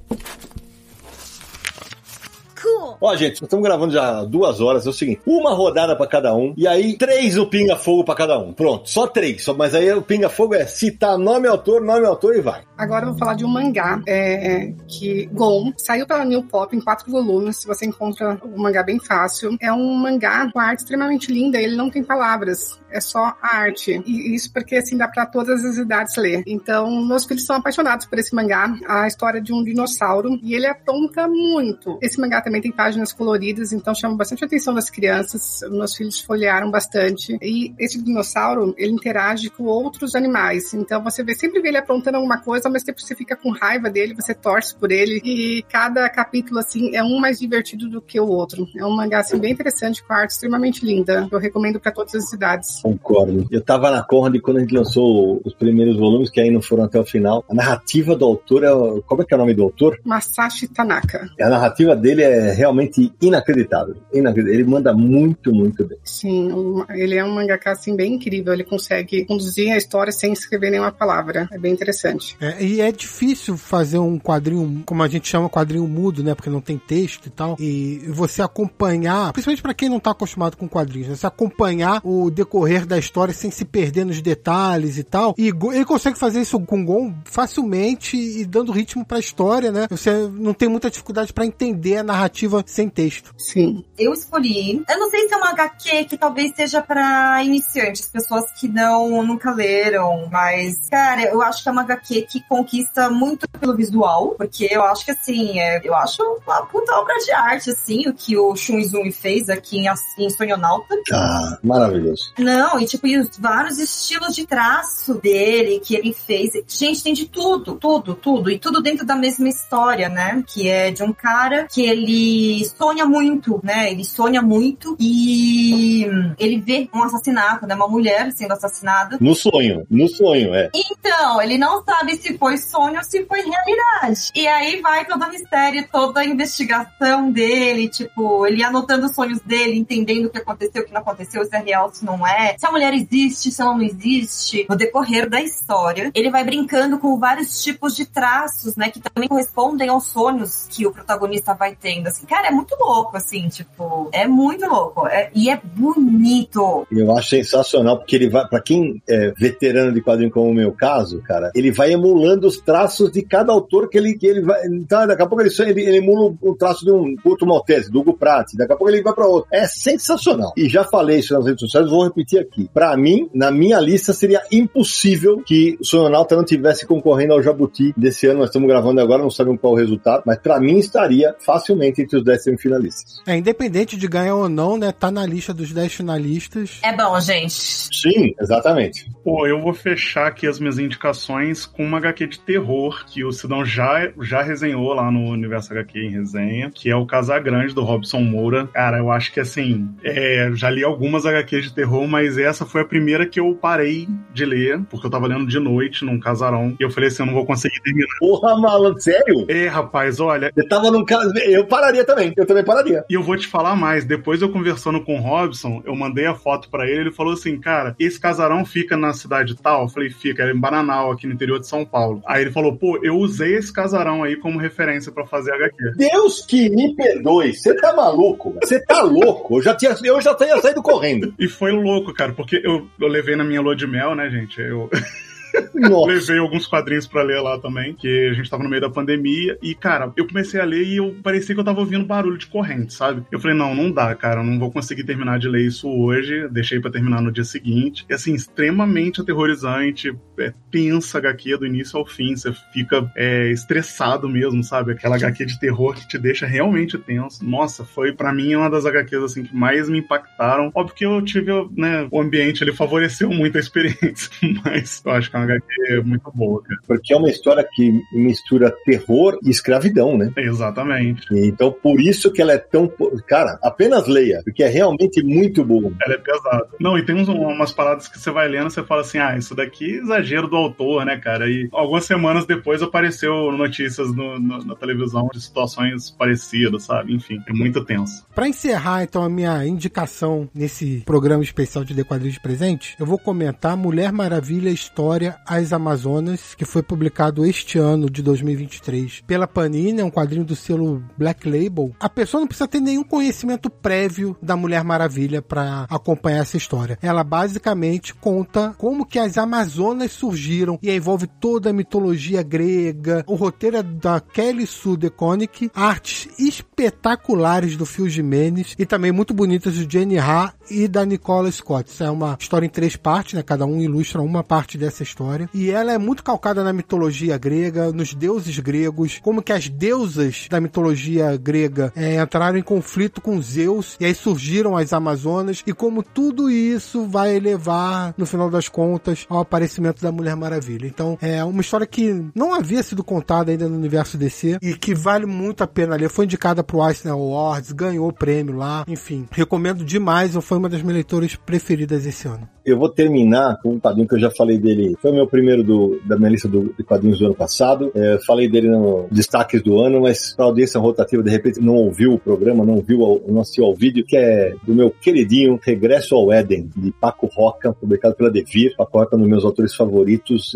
Ó, gente, nós estamos gravando já duas horas. É o seguinte: uma rodada para cada um, e aí três o pinga-fogo para cada um. Pronto, só três. Só, mas aí o pinga-fogo é citar nome, autor, nome, autor e vai. Agora eu vou falar de um mangá é, que Gon saiu pela New Pop em quatro volumes. Se você encontra o mangá bem fácil, é um mangá com arte extremamente linda. Ele não tem palavras, é só arte. E isso porque assim dá para todas as idades ler. Então, meus filhos são apaixonados por esse mangá, a história de um dinossauro, e ele apronta muito. Esse mangá também tem páginas coloridas, então chama bastante a atenção das crianças. Meus filhos folhearam bastante. E esse dinossauro, ele interage com outros animais. Então você vê, sempre vê ele aprontando alguma coisa, mas tempo você fica com raiva dele, você torce por ele. E cada capítulo, assim, é um mais divertido do que o outro. É um mangá, assim, bem interessante, com arte extremamente linda. Eu recomendo para todas as idades. Concordo. Eu tava na Conrad quando a gente lançou os primeiros volumes, que aí não foram até o final. A narrativa do autor é. Como é que é o nome do autor? Masashi Tanaka. A narrativa dele é realmente inacreditável. inacreditável. Ele manda muito, muito bem. Sim, ele é um mangaka assim bem incrível. Ele consegue conduzir a história sem escrever nenhuma palavra. É bem interessante. É, e é difícil fazer um quadrinho, como a gente chama quadrinho mudo, né? Porque não tem texto e tal. E você acompanhar, principalmente para quem não tá acostumado com quadrinhos, né? Você acompanhar o decorrer decorrer da história sem se perder nos detalhes e tal. E ele consegue fazer isso com Gon facilmente e dando ritmo pra história, né? Você não tem muita dificuldade para entender a narrativa sem texto. Sim. Eu escolhi. Eu não sei se é uma HQ que talvez seja para iniciantes, pessoas que não nunca leram, mas cara, eu acho que é uma HQ que conquista muito pelo visual, porque eu acho que assim, é, eu acho uma puta obra de arte assim, o que o Shun Izumi fez aqui em, em Sonhonauta. Ah, maravilhoso. Não, e tipo, e os vários estilos de traço dele que ele fez. Gente, tem de tudo, tudo, tudo. E tudo dentro da mesma história, né? Que é de um cara que ele sonha muito, né? Ele sonha muito e ele vê um assassinato, né? Uma mulher sendo assassinada. No sonho, no sonho, é. Então, ele não sabe se foi sonho ou se foi realidade. E aí vai todo o mistério, toda a investigação dele, tipo, ele anotando os sonhos dele, entendendo o que aconteceu, o que não aconteceu, se é real, se não é, se a mulher existe, se ela não existe. No decorrer da história, ele vai brincando com vários tipos de traços, né, que também correspondem aos sonhos que o protagonista vai tendo. Assim, cara, é muito louco, assim, tipo, é muito louco. É, e é bonito. Eu acho sensacional, porque ele vai, pra quem é veterano de quadrinho como o meu caso, cara, ele vai emulando os traços de cada autor que ele, que ele vai. Então, daqui a pouco ele, ele, ele emula o traço de um Curto Maltese, do Hugo Pratt, daqui a pouco ele vai pra outro. É sensacional. E já falei isso nas redes sociais, vou repetir aqui. Pra mim, na minha lista, seria impossível que o Sononauta não tivesse concorrendo ao Jabuti desse ano. Nós estamos gravando agora, não sabemos qual o resultado, mas pra mim estaria facilmente entre os 10 semifinalistas. É, independente de ganhar ou não, né? Tá na lista dos 10 finalistas. É bom, gente. Sim, exatamente. Pô, eu vou fechar aqui as minhas indicações com uma HQ de terror que o Sidão já, já resenhou lá no Universo HQ em resenha, que é o Casagrande do Robson Moura. Cara, eu acho que assim, é, já li algumas HQs de terror, mas essa foi a primeira que eu parei de ler, porque eu tava lendo de noite num casarão, e eu falei assim, eu não vou conseguir terminar. Porra, malandro, sério? É, rapaz, olha, Eu tava num caso. Eu pararia também. Eu também pararia. E eu vou te falar mais, depois eu conversando com o Robson, eu mandei a foto pra ele, ele falou assim, cara, esse casarão fica na cidade tal? Eu falei, fica, é em Bananal, aqui no interior de São Paulo. Aí ele falou, pô, eu usei esse casarão aí como referência pra fazer HQ. Deus que me perdoe. Você tá maluco? Você tá louco? Eu já tinha, eu já tinha saído correndo. E foi louco, cara, porque eu, eu levei na minha lua de mel, né, gente? Eu levei alguns quadrinhos pra ler lá também, que a gente tava no meio da pandemia. E, cara, eu comecei a ler e eu parecia que eu tava ouvindo barulho de corrente, sabe? Eu falei, não, não dá, cara, eu não vou conseguir terminar de ler isso hoje. Deixei pra terminar no dia seguinte. E, assim, extremamente aterrorizante. É tensa HQ do início ao fim. Você fica é, estressado mesmo, sabe? Aquela HQ de terror que te deixa realmente tenso. Nossa, foi para mim uma das HQs assim que mais me impactaram. Óbvio que eu tive, né, o ambiente ele favoreceu muito a experiência, mas eu acho que é uma HQ muito boa, cara. Porque é uma história que mistura terror e escravidão, né? Exatamente. Então, por isso que ela é tão. Cara, apenas leia, porque é realmente muito boa. Ela é pesada. Não, e tem uns, umas paradas que você vai lendo, você fala assim, ah, isso daqui é exagero do autor, né, cara? E algumas semanas depois apareceu notícias no, no, na televisão de situações parecidas, sabe? Enfim, é muito tenso. Pra encerrar, então, a minha indicação nesse programa especial de Dequadrinhos de Presente, eu vou comentar Mulher Maravilha História As Amazonas, que foi publicado este ano de 2023 pela Panini, é um quadrinho do selo Black Label. A pessoa não precisa ter nenhum conhecimento prévio da Mulher Maravilha para acompanhar essa história. Ela basicamente conta como que as Amazonas surgiram e envolve toda a mitologia grega. O roteiro é da Kelly Sue DeConnick, artes espetaculares do Phil Jimenez e também muito bonitas do Jenny Ha e da Nicola Scott. Isso é uma história em três partes, né? Cada um ilustra uma parte dessa história. E ela é muito calcada na mitologia grega, nos deuses gregos, como que as deusas da mitologia grega é, entraram em conflito com Zeus e aí surgiram as Amazonas e como tudo isso vai levar, no final das contas, ao aparecimento da Mulher Maravilha. Então, é uma história que não havia sido contada ainda no universo DC e que vale muito a pena ler. Foi indicada pro Eisner Awards, ganhou o prêmio lá, enfim. Recomendo demais, foi uma das minhas leituras preferidas esse ano. Eu vou terminar com um quadrinho que eu já falei dele. Foi o meu primeiro do, da minha lista do, de quadrinhos do ano passado. É, falei dele no destaques do ano, mas para audiência rotativa, de repente, não ouviu o programa, não viu, não assistiu ao vídeo, que é do meu queridinho Regresso ao Éden, de Paco Roca, publicado pela Devir. Paco Roca, é um dos meus autores favoritos.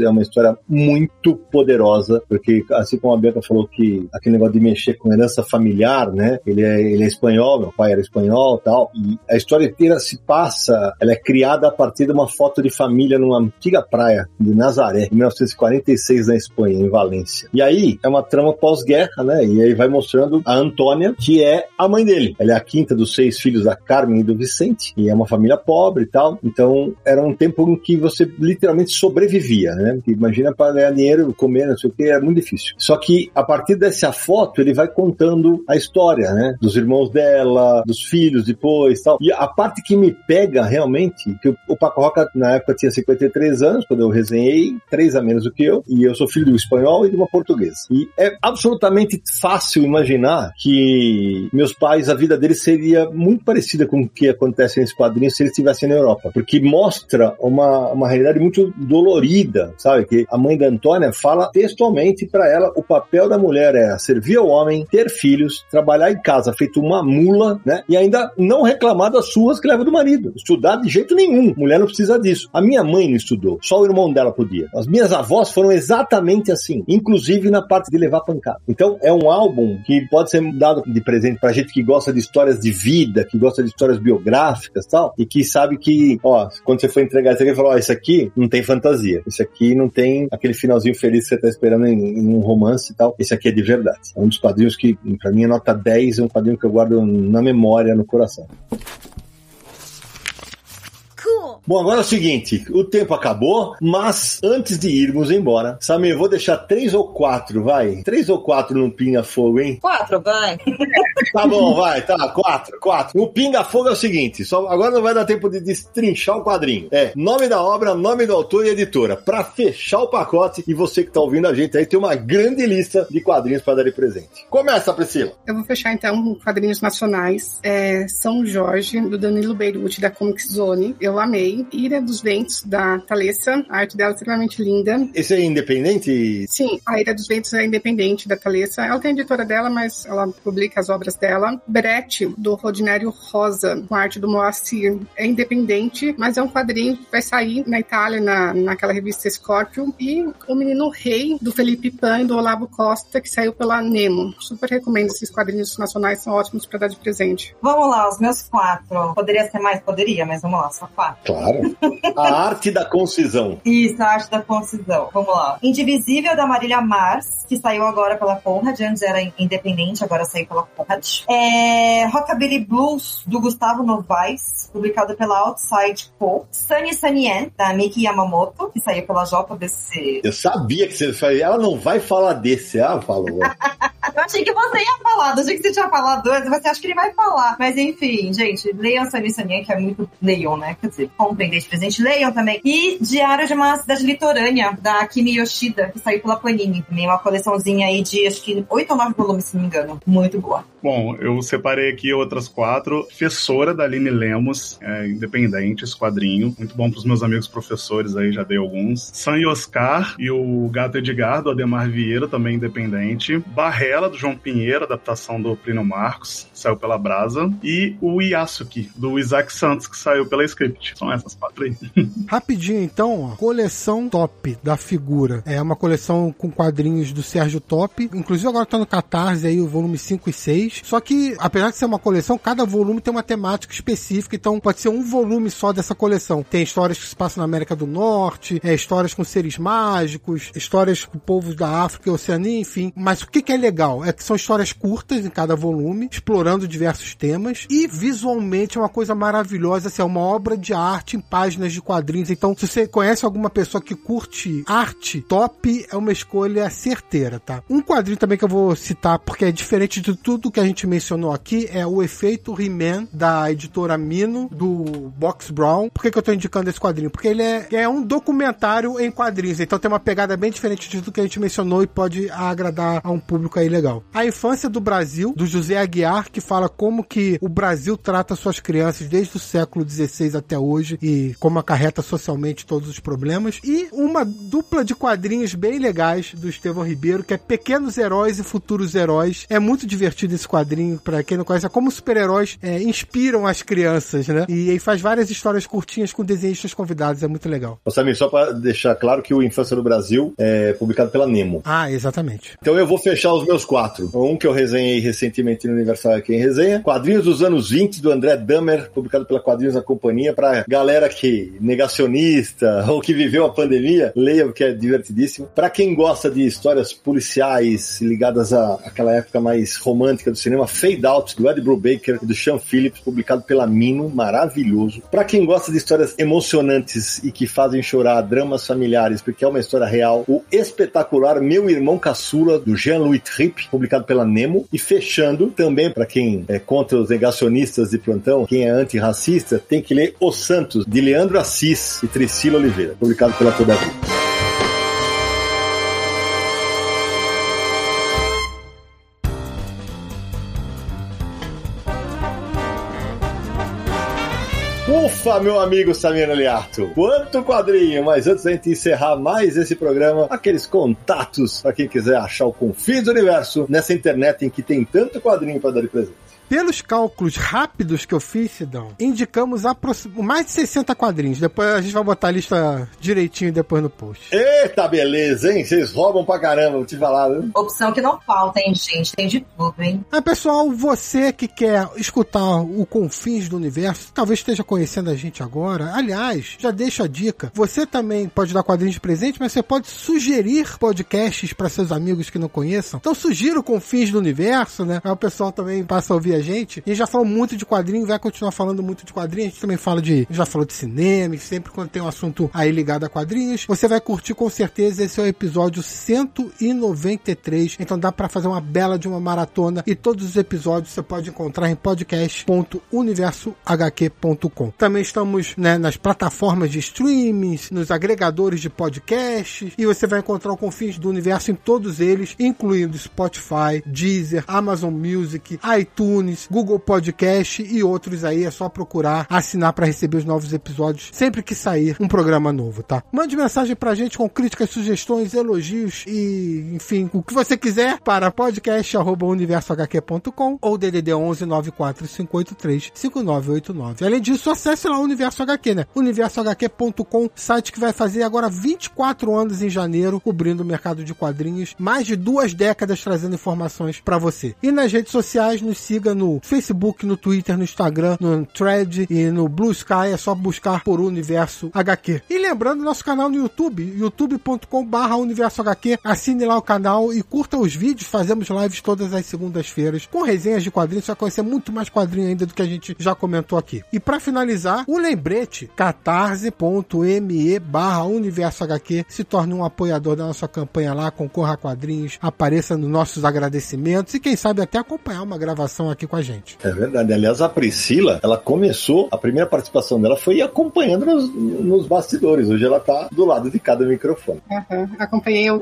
É uma história muito poderosa, porque assim como a Bianca falou que aquele negócio de mexer com herança familiar, né? Ele é, ele é espanhol, meu pai era espanhol tal. E a história inteira se passa, ela é criada a partir de uma foto de família numa antiga praia de Nazaré, em 1946, na Espanha, em Valência. E aí é uma trama pós-guerra, né? E aí vai mostrando a Antônia, que é a mãe dele. Ela é a quinta dos seis filhos da Carmen e do Vicente, e é uma família pobre e tal. Então era um tempo em que você literalmente sobrevivia, né? Porque imagina para ganhar dinheiro, comer, não sei o que, é muito difícil. Só que a partir dessa foto ele vai contando a história, né? Dos irmãos dela, dos filhos depois tal. E a parte que me pega realmente, que o Paco Roca na época tinha 53 anos, quando eu resenhei, três a menos do que eu, e eu sou filho do espanhol e de uma portuguesa. E é absolutamente fácil imaginar que meus pais, a vida deles seria muito parecida com o que acontece nesse quadrinho se eles estivessem na Europa, porque mostra uma, uma realidade muito dolorida, sabe? Que a mãe da Antônia fala textualmente para ela o papel da mulher é servir ao homem, ter filhos, trabalhar em casa feito uma mula, né? E ainda não reclamar das suas que leva do marido. Estudar de jeito nenhum. Mulher não precisa disso. A minha mãe não estudou, só o irmão dela podia. As minhas avós foram exatamente assim, inclusive na parte de levar pancada. Então é um álbum que pode ser dado de presente pra gente que gosta de histórias de vida, que gosta de histórias biográficas tal, e que sabe que, ó, quando você for entregar isso aqui, falou, ó, isso aqui não tem fantasia, isso aqui não tem aquele finalzinho feliz que você tá esperando em, em um romance e tal, esse aqui é de verdade. É um dos quadrinhos que, pra mim, é nota 10, é um quadrinho que eu guardo na memória, no coração. Bom, agora é o seguinte, o tempo acabou, mas antes de irmos embora, Samir, eu vou deixar três ou quatro, vai? Três ou quatro no Pinga Fogo, hein? Quatro, vai. Tá bom, vai, tá, quatro, quatro. O Pinga Fogo é o seguinte, só agora não vai dar tempo de destrinchar o quadrinho. É, nome da obra, nome do autor e editora, pra fechar o pacote e você que tá ouvindo a gente aí tem uma grande lista de quadrinhos para dar de presente. Começa, Priscila. Eu vou fechar então com quadrinhos nacionais. É, São Jorge, do Danilo Beirute, da Comic Zone. Eu amei. Ira dos Ventos, da Thalessa. A arte dela é extremamente linda. Esse é independente? Sim, a Ira dos Ventos é independente da Thalessa. Ela tem a editora dela, mas ela publica as obras dela. Brett, do Rodinério Rosa, com a arte do Moacir. É independente, mas é um quadrinho que vai sair na Itália, na, naquela revista Scorpio. E O Menino Rei, do Felipe Pan e do Olavo Costa, que saiu pela Nemo. Super recomendo esses quadrinhos nacionais, são ótimos para dar de presente. Vamos lá, os meus quatro. Poderia ser mais? Poderia, mas vamos lá, só quatro. Claro. A arte da concisão. Isso, a arte da concisão. Vamos lá. Indivisível, da Marília Mars, que saiu agora pela Conrad. Antes era independente, agora saiu pela Conrad. É, Rockabilly Blues, do Gustavo Novaes, publicado pela Outside Co. Sunny Sunny da Miki Yamamoto, que saiu pela JBC. Eu sabia que você faria. Ela não vai falar desse, ela falou. Eu achei que você ia falar, eu achei que você tinha falado antes, você acha que ele vai falar. Mas enfim, gente, leiam Sunny Sunny, que é muito. Leiam, né? Quer dizer, comprem desse presente, leiam também. E Diário de uma Cidade Litorânea, da Kimi Yoshida, que saiu pela Panini. Também uma coleçãozinha aí de acho que oito ou nove volumes, se não me engano. Muito boa. Bom, eu separei aqui outras quatro. Fessora, da Aline Lemos, é, independente, esse quadrinho. Muito bom pros meus amigos professores aí, já dei alguns. San e Oscar e o Gato Edgar, do Ademar Vieira, também independente. Barrela, do João Pinheiro, adaptação do Plínio Marcos, saiu pela Brasa. E o Yasuki, do Isaac Santos, que saiu pela Script. São essas quatro aí. Rapidinho, então, coleção top da figura. É uma coleção com quadrinhos do Sérgio Top. Inclusive agora tá no Catarse aí o volume 5 e 6. Só que, apesar de ser uma coleção, cada volume tem uma temática específica, então pode ser um volume só dessa coleção. Tem histórias que se passam na América do Norte, é, histórias com seres mágicos, histórias com povos da África e Oceania, enfim. Mas o que, que é legal? É que são histórias curtas em cada volume, explorando diversos temas, e visualmente é uma coisa maravilhosa, assim, é uma obra de arte em páginas de quadrinhos. Então, se você conhece alguma pessoa que curte arte, top é uma escolha certeira, tá? Um quadrinho também que eu vou citar, porque é diferente de tudo que a gente mencionou aqui, é o Efeito He-Man, da editora Mino, do Box Brown. Por que, que eu tô indicando esse quadrinho? Porque ele é, é um documentário em quadrinhos, então tem uma pegada bem diferente de tudo que a gente mencionou e pode agradar a um público aí legal. A Infância do Brasil, do José Aguiar, que fala como que o Brasil trata suas crianças desde o século XVI até hoje e como acarreta socialmente todos os problemas. E uma dupla de quadrinhos bem legais do Estevão Ribeiro, que é Pequenos Heróis e Futuros Heróis. É muito divertido esse quadrinho, para quem não conhece, é como super-heróis é, inspiram as crianças, né? E aí faz várias histórias curtinhas com desenhistas convidados, é muito legal. Ô, Samir, só para deixar claro que o Infância do Brasil é publicado pela Nemo. Ah, exatamente. Então eu vou fechar os meus quatro. Um que eu resenhei recentemente no Universal aqui em resenha. Quadrinhos dos anos 20 do André Dummer, publicado pela Quadrinhos da Companhia, pra galera que negacionista ou que viveu a pandemia, leia porque é divertidíssimo. Pra quem gosta de histórias policiais ligadas à, àquela época mais romântica do cinema, Fade Out, do Ed Brubaker e do Sean Phillips, publicado pela Mino, maravilhoso. Pra quem gosta de histórias emocionantes e que fazem chorar, dramas familiares, porque é uma história real, o espetacular Meu Irmão Caçula, do Jean-Louis Tripp, publicado pela Nemo. E fechando, também para quem é contra os negacionistas de plantão, quem é antirracista, tem que ler Os Santos, de Leandro Assis e Tricila Oliveira, publicado pela Todavia. Ufa, meu amigo Samir Aliato. Quanto quadrinho! Mas antes da gente encerrar mais esse programa, aqueles contatos para quem quiser achar o Confins do Universo nessa internet em que tem tanto quadrinho para dar de presente. Pelos cálculos rápidos que eu fiz, Sidão, indicamos mais de 60 quadrinhos. Depois a gente vai botar a lista direitinho depois no post. Eita, beleza, hein? Vocês roubam pra caramba, vou te falar, viu? Opção que não falta, hein, gente? Tem de tudo, hein? Ah, pessoal, você que quer escutar o Confins do Universo, talvez esteja conhecendo a gente agora. Aliás, já deixa a dica. Você também pode dar quadrinhos de presente, mas você pode sugerir podcasts para seus amigos que não conheçam. Então sugira o Confins do Universo, né? Aí o pessoal também passa a ouvir a gente. E já falou muito de quadrinho, vai continuar falando muito de quadrinho. A gente também fala de. Já falou de cinema, sempre quando tem um assunto aí ligado a quadrinhos. Você vai curtir com certeza. Esse é o episódio 193. Então dá para fazer uma bela de uma maratona. E todos os episódios você pode encontrar em podcast.universohq.com. Também estamos né, nas plataformas de streamings, nos agregadores de podcasts. E você vai encontrar o Confins do Universo em todos eles, incluindo Spotify, Deezer, Amazon Music, iTunes iTunes, Google Podcast e outros aí. É só procurar, assinar para receber os novos episódios sempre que sair um programa novo, tá? Mande mensagem pra gente com críticas, sugestões, elogios e, enfim, o que você quiser para podcast@universohq.com ou DDD 11 94583 5989. Além disso, acesse lá o Universo HQ, né? universohq.com, site que vai fazer agora 24 anos em janeiro, cobrindo o mercado de quadrinhos, mais de duas décadas trazendo informações para você. E nas redes sociais, nos siga no Facebook, no Twitter, no Instagram, no Thread e no Blue Sky. É só buscar por Universo HQ. E lembrando nosso canal no YouTube, youtube.com/barra Universo HQ. Assine lá o canal e curta os vídeos. Fazemos lives todas as segundas-feiras com resenhas de quadrinhos. Você vai conhecer muito mais quadrinho ainda do que a gente já comentou aqui. E para finalizar, o lembrete catarse.me barra Universo HQ se torne um apoiador da nossa campanha lá, concorra a quadrinhos, apareça nos nossos agradecimentos e quem sabe até acompanhar uma gravação aqui com a gente. É verdade. Aliás, a Priscila, ela começou, a primeira participação dela foi acompanhando nos, nos bastidores. Hoje ela tá do lado de cada microfone. Uhum. Acompanhei o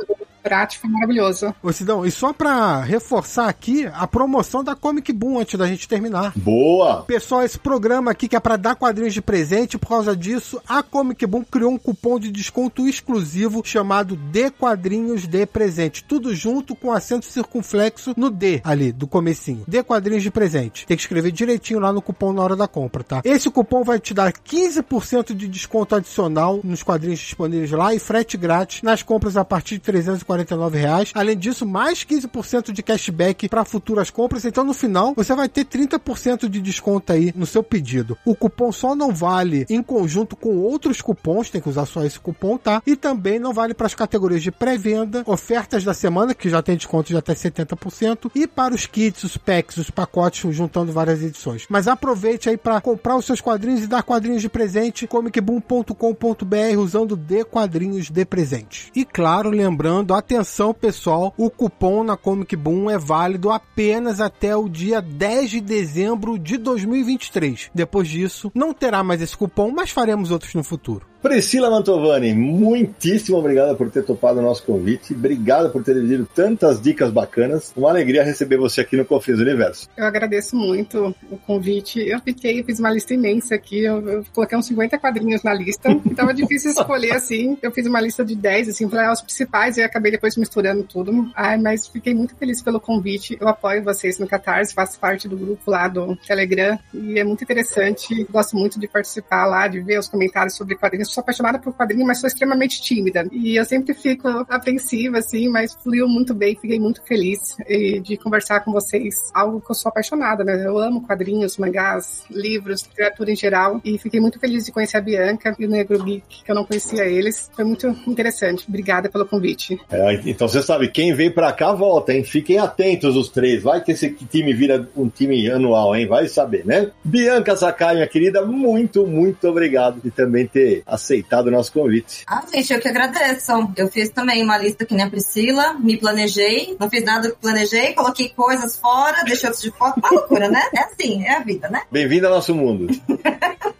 prático, foi maravilhoso. Ô Sidão, e só pra reforçar aqui a promoção da Comic Boom antes da gente terminar. Boa! Pessoal, esse programa aqui que é pra dar quadrinhos de presente, por causa disso, a Comic Boom criou um cupom de desconto exclusivo chamado D Quadrinhos de Presente. Tudo junto com acento circunflexo no D ali, do comecinho. D Quadrinhos de Presente. Tem que escrever direitinho lá no cupom na hora da compra, tá? Esse cupom vai te dar 15% de desconto adicional nos quadrinhos disponíveis lá e frete grátis nas compras a partir de 340 reais. Além disso, mais 15% de cashback para futuras compras. Então, no final, você vai ter 30% de desconto aí no seu pedido. O cupom só não vale em conjunto com outros cupons, tem que usar só esse cupom, tá? E também não vale para as categorias de pré-venda, ofertas da semana, que já tem desconto de até 70%, e para os kits, os packs, os pacotes, juntando várias edições. Mas aproveite aí para comprar os seus quadrinhos e dar quadrinhos de presente, comicboom.com.br usando D quadrinhos de presente. E claro, lembrando, atenção pessoal, o cupom na Comic Boom é válido apenas até o dia 10 de dezembro de 2023. Depois disso, não terá mais esse cupom, mas faremos outros no futuro. Priscila Mantovani, muitíssimo obrigado por ter topado o nosso convite. Obrigado por ter dividido tantas dicas bacanas. Uma alegria receber você aqui no Confins Universo. Eu agradeço muito o convite. Eu fiquei, fiz uma lista imensa aqui. Eu, eu coloquei uns 50 quadrinhos na lista. Então é difícil escolher assim. Eu fiz uma lista de 10, assim, falei ah, os principais e acabei depois misturando tudo. Ai, mas fiquei muito feliz pelo convite. Eu apoio vocês no Catarse, faço parte do grupo lá do Telegram e é muito interessante. Gosto muito de participar lá, de ver os comentários sobre quadrinhos sou apaixonada por quadrinho, mas sou extremamente tímida. E eu sempre fico apreensiva, assim, mas fluiu muito bem, fiquei muito feliz de conversar com vocês. Algo que eu sou apaixonada, né? Eu amo quadrinhos, mangás, livros, literatura em geral. E fiquei muito feliz de conhecer a Bianca e o Negro Geek, que eu não conhecia eles. Foi muito interessante. Obrigada pelo convite. É, então você sabe, quem vem pra cá volta, hein? Fiquem atentos os três. Vai que esse time vira um time anual, hein? Vai saber, né? Bianca Sakai, minha querida, muito, muito obrigado de também ter aceitado o nosso convite. Ah, gente, eu que agradeço. Eu fiz também uma lista que nem a Priscila, me planejei, não fiz nada que planejei, coloquei coisas fora, deixei outros de fora. Uma loucura, né? É assim, é a vida, né? Bem-vindo ao nosso mundo.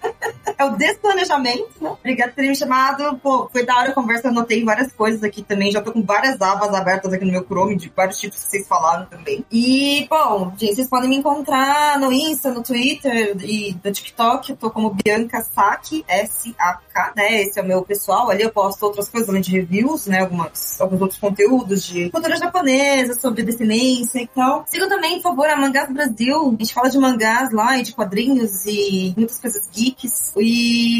é o desplanejamento, né? Obrigada por terem me chamado. Pô, foi da hora a conversa, anotei várias coisas aqui também. Já tô com várias abas abertas aqui no meu Chrome, de vários tipos que vocês falaram também. E, bom, gente, vocês podem me encontrar no Insta, no Twitter e no TikTok. Eu tô como Bianca Saki, S-A-K, né? Esse é o meu pessoal. Ali eu posto outras coisas, além de reviews, né? Algumas, alguns outros conteúdos de cultura japonesa, sobre descendência e tal. Sigam também, por favor, a Mangás Brasil. A gente fala de mangás lá e de quadrinhos e muitas coisas geeks. E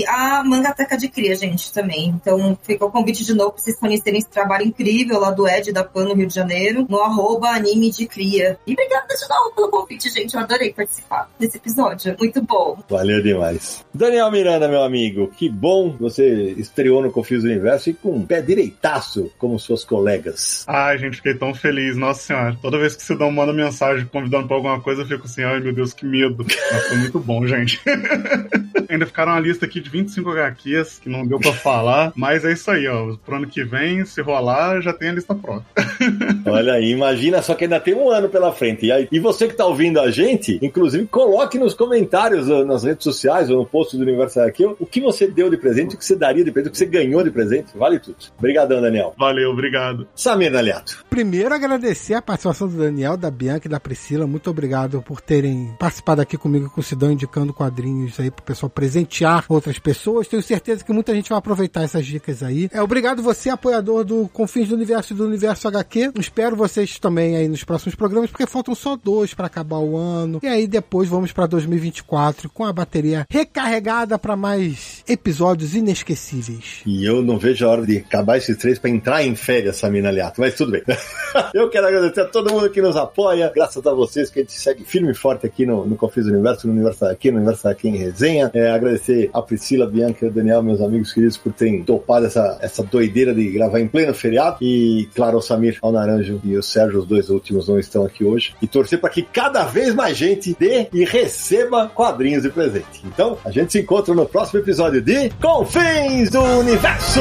a Mangateca de Cria, gente, também. Então, fica o convite de novo pra vocês conhecerem esse trabalho incrível lá do Ed da Pan no Rio de Janeiro, no arroba anime de cria. E obrigada de novo pelo convite, gente. Eu adorei participar desse episódio. Muito bom. Valeu demais. Daniel Miranda, meu amigo, que bom você estreou no Confis Universo e com um pé direitaço, como suas colegas. Ai, gente, fiquei tão feliz. Nossa senhora. Toda vez que você dá uma mensagem convidando pra alguma coisa, eu fico assim, ai meu Deus, que medo. Mas foi muito bom, gente. Ainda ficaram uma lista aqui de 25 HQs que não deu pra falar, mas é isso aí, ó. Pro ano que vem, se rolar, já tem a lista pronta. Olha aí, imagina só que ainda tem um ano pela frente. E, aí, e você que tá ouvindo a gente, inclusive, coloque nos comentários uh, nas redes sociais ou no post do Universo aqui o que você deu de presente, o que você daria de presente, o que você ganhou de presente. Vale tudo. Obrigadão, Daniel. Valeu, obrigado. Samir Daliato. Primeiro, agradecer a participação do Daniel, da Bianca e da Priscila. Muito obrigado por terem participado aqui comigo com o Sidão, indicando quadrinhos aí pro pessoal presentear outras pessoas. Tenho certeza que muita gente vai aproveitar essas dicas aí. É obrigado você, apoiador do Confins do Universo e do Universo HQ. Espero vocês também aí nos próximos programas, porque faltam só dois para acabar o ano. E aí depois vamos para 2024 com a bateria recarregada para mais episódios inesquecíveis. E eu não vejo a hora de acabar esses três para entrar em férias, Samina Aliato, mas tudo bem. eu quero agradecer a todo mundo que nos apoia, graças a vocês que a gente segue firme e forte aqui no, no Confins do Universo, no Universo aqui, no Universo aqui em resenha. É, agradecer a Priscila, a Bianca e o Daniel, meus amigos queridos, por terem topado essa, essa doideira de gravar em pleno feriado. E, claro, ao Samir, ao Naranjo e o Sérgio, os dois últimos não estão aqui hoje. E torcer para que cada vez mais gente dê e receba quadrinhos de presente. Então, a gente se encontra no próximo episódio de Confins do Universo!